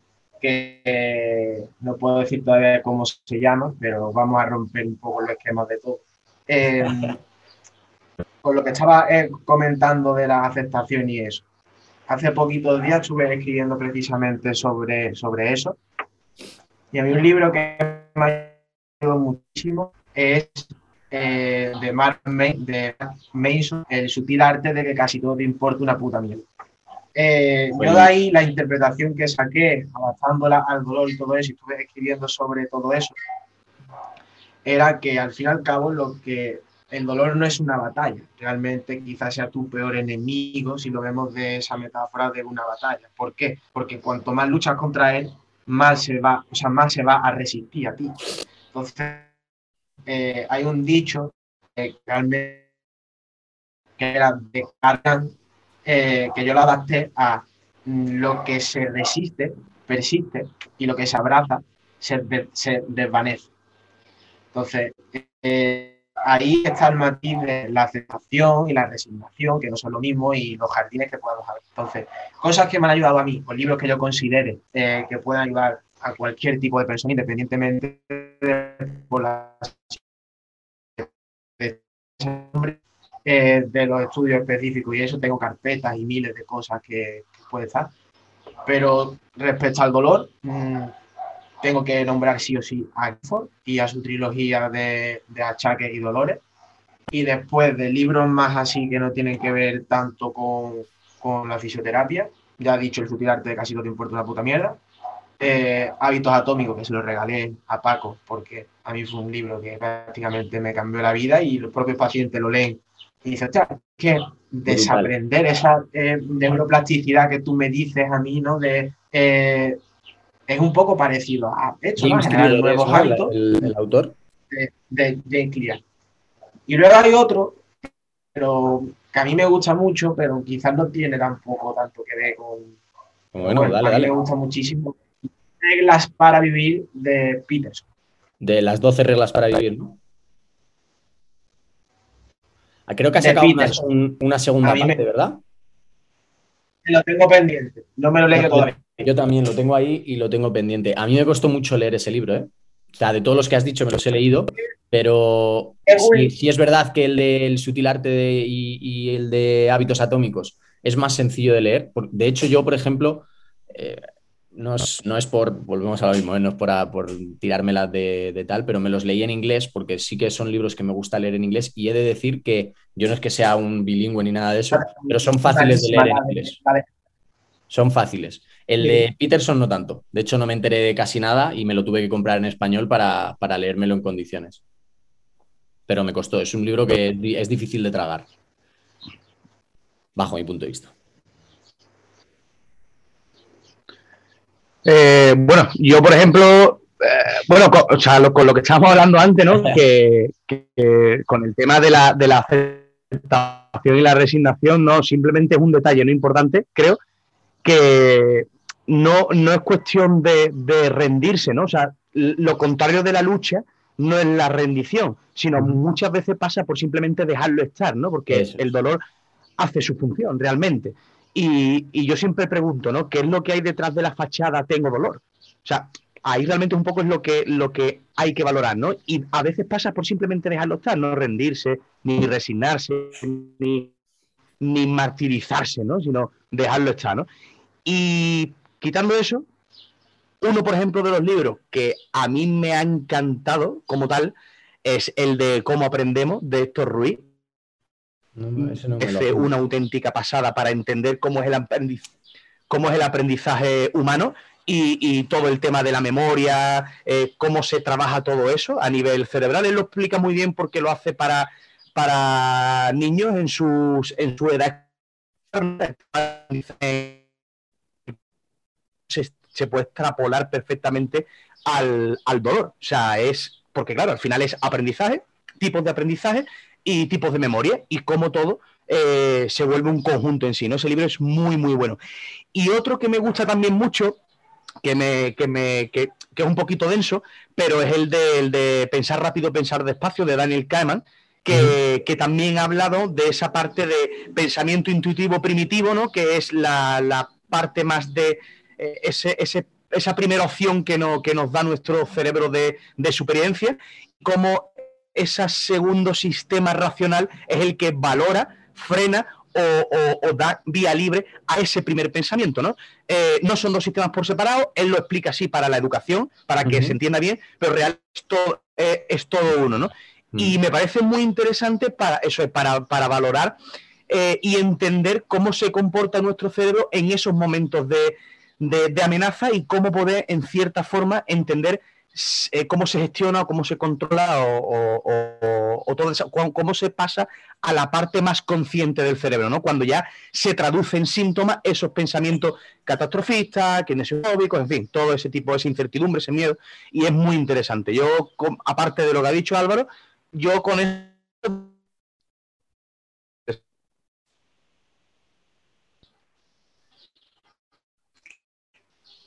que no puedo decir todavía cómo se llama, pero vamos a romper un poco el esquema de todo. Em, con lo que estaba eh, comentando de la aceptación y eso. Hace poquitos días estuve escribiendo precisamente sobre, sobre eso y a mí un libro que me ha ayudado muchísimo es eh, de Mark de Mason, El sutil arte de que casi todo te importa una puta mierda. Eh, yo de ahí la interpretación que saqué, adaptándola al dolor y todo eso, y estuve escribiendo sobre todo eso, era que al fin y al cabo lo que el dolor no es una batalla, realmente quizás sea tu peor enemigo si lo vemos de esa metáfora de una batalla. ¿Por qué? Porque cuanto más luchas contra él, más se va, o sea, más se va a resistir a ti. Entonces, eh, hay un dicho que realmente que era de Cargan, eh, que yo lo adapté a lo que se resiste, persiste, y lo que se abraza, se, desvanece. Entonces, eh, ahí está el matiz de la aceptación y la resignación, que no son lo mismo, y los jardines que podemos haber. Entonces, cosas que me han ayudado a mí, o libros que yo considere eh, que puedan ayudar a cualquier tipo de persona, independientemente de la eh, los estudios específicos y eso, tengo carpetas y miles de cosas que, puede estar. Pero respecto al dolor, mm, tengo que nombrar sí o sí a Gifford y a su trilogía de, de achaques y dolores. Y después de libros más así que no tienen que ver tanto con, con la fisioterapia, ya he dicho el sutil arte de casi no te importa una puta mierda. Eh, hábitos atómicos que se los regalé a Paco porque a mí fue un libro que prácticamente me cambió la vida y los propios pacientes lo leen y dicen, que desaprender esa eh, neuroplasticidad que tú me dices a mí, ¿no? De, eh, es un poco parecido a hecho, ¿no? nuevos hábitos. El, autor. De, de James Y luego hay otro, pero que a mí me gusta mucho, pero quizás no tiene tampoco tanto que ver con. Bueno, dale, a mí me gusta muchísimo. Reglas para vivir de Peterson. De las 12 reglas para vivir, ¿no? Ah, creo que ha sacado una, segunda parte, ¿verdad? Lo tengo pendiente, no me lo leo todavía. Yo también lo tengo ahí y lo tengo pendiente. A mí me costó mucho leer ese libro, ¿eh? O sea, de todos los que has dicho me los he leído, pero sí, es verdad que el del sutil arte y, el de hábitos atómicos es más sencillo de leer. De hecho, yo, por ejemplo, eh, no es, por, volvemos a lo mismo, ¿eh? no es por, por tirármelas de, tal, pero me los leí en inglés porque sí que son libros que me gusta leer en inglés y he de decir que yo no es que sea un bilingüe ni nada de eso, pero son fáciles de leer en inglés. Son fáciles. El de Peterson no tanto. De hecho, no me enteré de casi nada y me lo tuve que comprar en español para, para leérmelo en condiciones. Pero me costó. Es un libro que es difícil de tragar. Bajo mi punto de vista. Eh, bueno, yo, por ejemplo, eh, bueno, con, o sea, con lo que estábamos hablando antes, ¿no? Que, con el tema de la, de la aceptación y la resignación, no, simplemente es un detalle no importante, creo, que no, no es cuestión de, rendirse, ¿no? O sea, lo contrario de la lucha no es la rendición, sino muchas veces pasa por simplemente dejarlo estar, ¿no? Porque el dolor hace su función realmente. Y, yo siempre pregunto, ¿no? ¿Qué es lo que hay detrás de la fachada tengo dolor? O sea, ahí realmente un poco es lo que, lo que hay que valorar, ¿no? Y a veces pasa por simplemente dejarlo estar, no rendirse, ni resignarse, ni, ni martirizarse, ¿no? Sino dejarlo estar, ¿no? Y quitando eso, uno, por ejemplo, de los libros que a mí me ha encantado como tal es el de Cómo aprendemos de Héctor Ruiz, es una auténtica pasada para entender cómo es el, cómo es el aprendizaje humano y, todo el tema de la memoria, eh, cómo se trabaja todo eso a nivel cerebral. Él lo explica muy bien porque lo hace para, para niños en, sus, en su edad. Se, se puede extrapolar perfectamente al, al dolor. O sea, es porque, claro, al final es aprendizaje, tipos de aprendizaje y tipos de memoria y cómo todo eh, se vuelve un conjunto en sí. ¿no? Ese libro es muy, muy bueno. Y otro que me gusta también mucho, que, me, que, me, que, es un poquito denso, pero es el de, de, Pensar rápido, pensar despacio, de Daniel Kahneman, que, que, también ha hablado de esa parte de pensamiento intuitivo primitivo, ¿no? que es la, la parte más de ese, ese, esa primera opción que, no, que nos da nuestro cerebro de, de supervivencia, como ese segundo sistema racional es el que valora, frena o, da vía libre a ese primer pensamiento, ¿no? Eh, no son dos sistemas por separado, él lo explica así para la educación, para que se entienda bien, pero realmente eh, es todo uno, ¿no? Mm. Y me parece muy interesante para eso, para, para valorar eh, y entender cómo se comporta nuestro cerebro en esos momentos de, de amenaza y cómo poder, en cierta forma, entender eh, cómo se gestiona, cómo se controla o, todo eso, cómo se pasa a la parte más consciente del cerebro, ¿no? Cuando ya se traducen síntomas esos pensamientos catastrofistas, kinesiológicos, en fin, todo ese tipo, de incertidumbre, ese miedo, y es muy interesante. Yo, aparte de lo que ha dicho Álvaro, yo con esto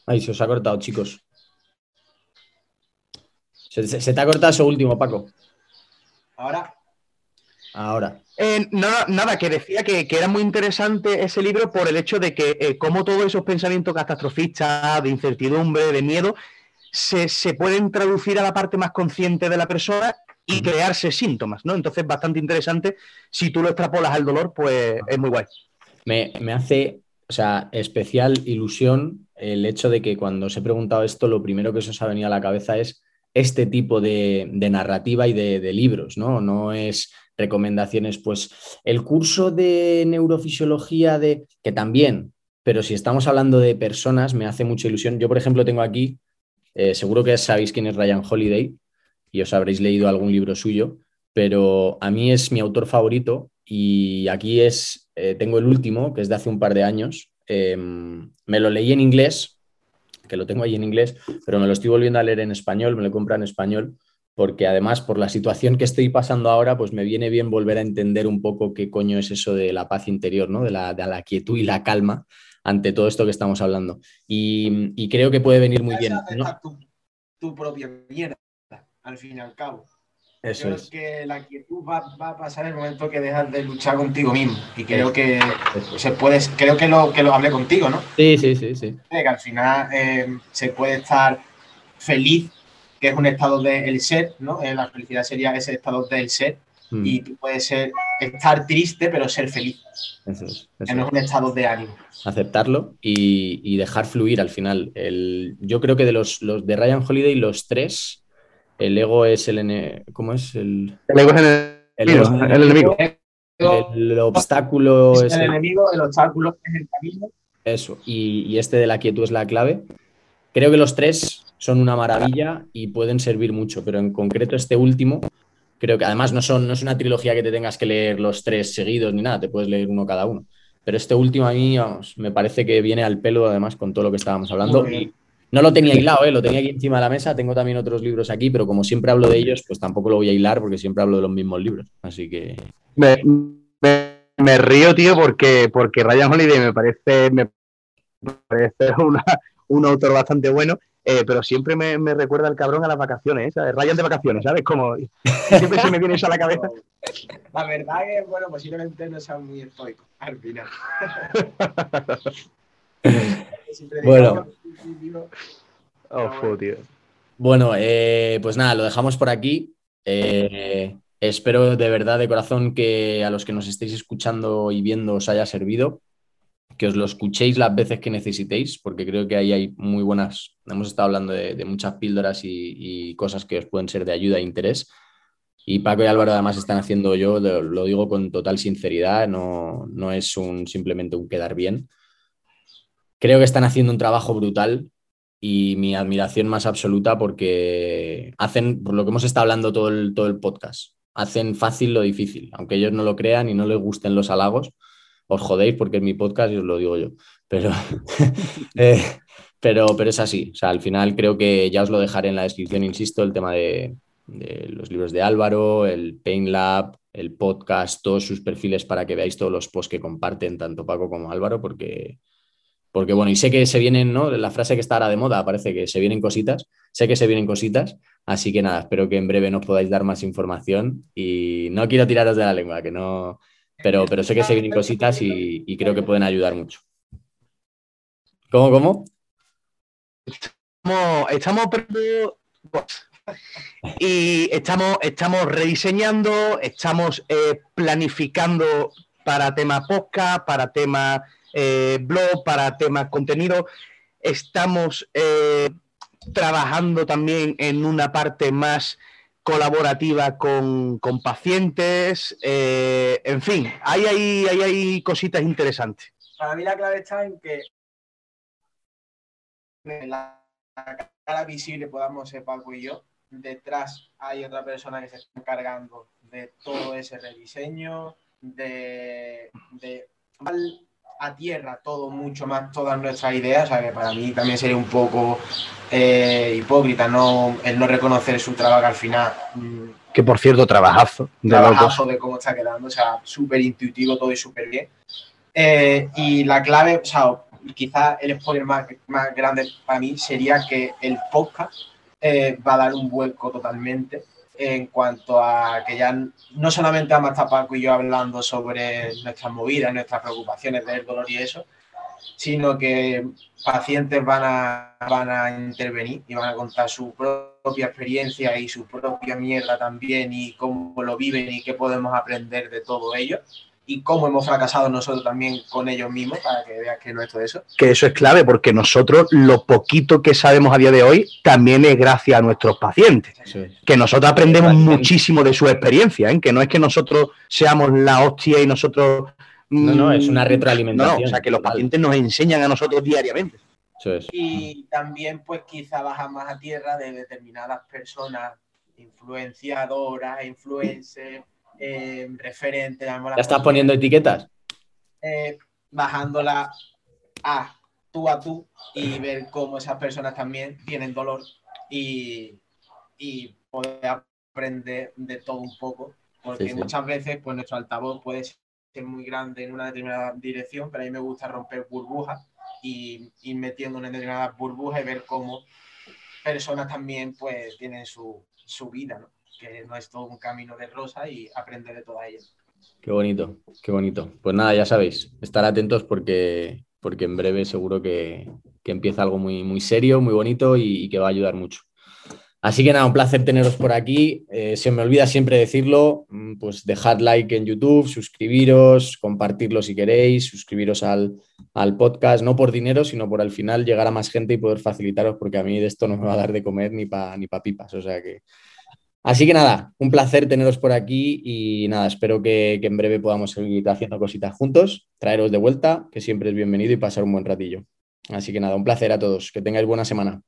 Ahí se os ha cortado, chicos. Se, te ha cortado eso último, Paco. Ahora. Ahora. Eh, nada, que decía que, era muy interesante ese libro por el hecho de que eh, como todos esos pensamientos catastrofistas, de incertidumbre, de miedo, se, pueden traducir a la parte más consciente de la persona y crearse síntomas, ¿no? Entonces, bastante interesante. Si tú lo extrapolas al dolor, pues es muy guay. Me, me hace, o sea, especial ilusión el hecho de que cuando os he preguntado esto, lo primero que se os ha venido a la cabeza es este tipo de, narrativa y de, libros, ¿no? No es recomendaciones, pues el curso de neurofisiología de, que también, pero si estamos hablando de personas, me hace mucha ilusión. Yo, por ejemplo, tengo aquí, eh, seguro que sabéis quién es Ryan Holiday y os habréis leído algún libro suyo, pero a mí es mi autor favorito y aquí es, eh, tengo el último, que es de hace un par de años. Em, me lo leí en inglés que lo tengo ahí en inglés, pero me lo estoy volviendo a leer en español, me lo compro en español, porque además por la situación que estoy pasando ahora, pues me viene bien volver a entender un poco qué coño es eso de la paz interior, ¿no? de, la, de la quietud y la calma ante todo esto que estamos hablando. Y, creo que puede venir muy bien. Tu, tu propia mierda, al fin y al cabo. Eso creo que la quietud va, a pasar en el momento que dejas de luchar contigo mismo. Y creo que se puede, creo que lo, que lo hablé contigo, ¿no? Sí, sí, sí, sí. Que al final eh, se puede estar feliz, que es un estado del ser, ¿no? Eh, la felicidad sería ese estado del ser. Hmm. Y tú puedes ser, estar triste, pero ser feliz. Eso es. que no es un estado de ánimo. Aceptarlo y, dejar fluir al final. El, yo creo que de los, los de Ryan Holiday, los tres el ego es el... ¿Cómo es? El, ego es el, enemigo. El, obstáculo es, el, enemigo, el obstáculo es el camino. Eso, y, este de la quietud es la clave. Creo que los tres son una maravilla y pueden servir mucho, pero en concreto este último, creo que además no, son, no es una trilogía que te tengas que leer los tres seguidos ni nada, te puedes leer uno cada uno. Pero este último a mí me parece que viene al pelo además con todo lo que estábamos hablando. No lo tenía hilado, ¿eh? lo tenía aquí encima de la mesa. Tengo también otros libros aquí, pero como siempre hablo de ellos, pues tampoco lo voy a hilar porque siempre hablo de los mismos libros. Así que. Me, río, tío, porque, porque Ryan Holiday me parece, me parece un autor bastante bueno, eh, pero siempre me, recuerda el cabrón a las vacaciones, ¿sabes? Ryan de vacaciones, ¿sabes? Como siempre se me viene eso a la cabeza. La verdad que, bueno, posiblemente no sea muy estoico al final. bueno. Oh, bueno, eh, pues nada, lo dejamos por aquí. Eh, espero de verdad, de corazón, que a los que nos estéis escuchando y viendo os haya servido, que os lo escuchéis las veces que necesitéis, porque creo que ahí hay muy buenas, hemos estado hablando de, muchas píldoras y, cosas que os pueden ser de ayuda e interés. Y Paco y Álvaro además están haciendo, yo lo, digo con total sinceridad, no, no es un, simplemente un quedar bien. Creo que están haciendo un trabajo brutal y mi admiración más absoluta porque hacen, por lo que hemos estado hablando todo el, todo el podcast, hacen fácil lo difícil. Aunque ellos no lo crean y no les gusten los halagos, os jodéis porque es mi podcast y os lo digo yo. Pero, eh, pero, pero es así. O sea, al final creo que ya os lo dejaré en la descripción, insisto, el tema de, de los libros de Álvaro, el Pain Lab, el podcast, todos sus perfiles para que veáis todos los posts que comparten tanto Paco como Álvaro, porque porque bueno, y sé que se vienen, ¿no? La frase que está ahora de moda parece que se vienen cositas. Sé que se vienen cositas. Así que nada, espero que en breve nos podáis dar más información. Y no quiero tiraros de la lengua, que no. Pero, pero sé que se vienen cositas y, creo que pueden ayudar mucho. ¿Cómo, cómo? Estamos, estamos y estamos, estamos rediseñando, estamos eh, planificando para tema podcast, para tema eh, blog, para temas contenido. Estamos eh, trabajando también en una parte más colaborativa con, pacientes. Eh, en fin, hay, hay, hay, hay cositas interesantes. Para mí la clave está en que cara visible podamos ser Paco y yo, detrás hay otra persona que se está encargando de todo ese rediseño, de, de a tierra todo mucho más, todas nuestras ideas, o sea que para mí también sería un poco eh, hipócrita no, el no reconocer su trabajo al final. Mm, que por cierto, trabajazo. De trabajazo de cómo está quedando, o sea, súper intuitivo todo y súper bien. Eh, y la clave, o sea, quizás el spoiler más, más grande para mí sería que el podcast eh, va a dar un vuelco totalmente en cuanto a que ya no solamente vamos a Paco y yo hablando sobre nuestras movidas, nuestras preocupaciones del dolor y eso, sino que pacientes van a, van a intervenir y van a contar su propia experiencia y su propia mierda también y cómo lo viven y qué podemos aprender de todo ello y cómo hemos fracasado nosotros también con ellos mismos, para que veas que no es todo eso. Que eso es clave, porque nosotros lo poquito que sabemos a día de hoy también es gracias a nuestros pacientes. Que nosotros aprendemos muchísimo de su experiencia, ¿eh? que no es que nosotros seamos la hostia y nosotros... No, no, es una mm, retroalimentación. No, o sea, que los pacientes nos enseñan a nosotros diariamente. Y también, pues quizá bajan más a tierra de determinadas personas influenciadoras, influencers, eh, referente. ¿Ya estás poniendo etiquetas? Eh, bajándola a tú a tú y ver cómo esas personas también tienen dolor y, poder aprender de todo un poco. Porque muchas veces pues, nuestro altavoz puede ser muy grande en una determinada dirección, pero a mí me gusta romper burbujas y ir metiendo en determinadas burbujas y ver cómo personas también pues tienen su, su vida, ¿no? Que no es todo un camino de rosa y aprender de toda ella. Qué bonito, qué bonito. Pues nada, ya sabéis, estar atentos porque, porque en breve seguro que, empieza algo muy, muy serio, muy bonito y, que va a ayudar mucho. Así que nada, un placer teneros por aquí. Eh, se me olvida siempre decirlo, mm, pues dejad like en YouTube, suscribiros, compartirlo si queréis, suscribiros al, al, podcast, no por dinero, sino por al final llegar a más gente y poder facilitaros, porque a mí de esto no me va a dar de comer ni para ni pa pipas. O sea que Así que nada, un placer teneros por aquí y nada, espero que, en breve podamos seguir haciendo cositas juntos, traeros de vuelta, que siempre es bienvenido y pasar un buen ratillo. Así que nada, un placer a todos, que tengáis buena semana.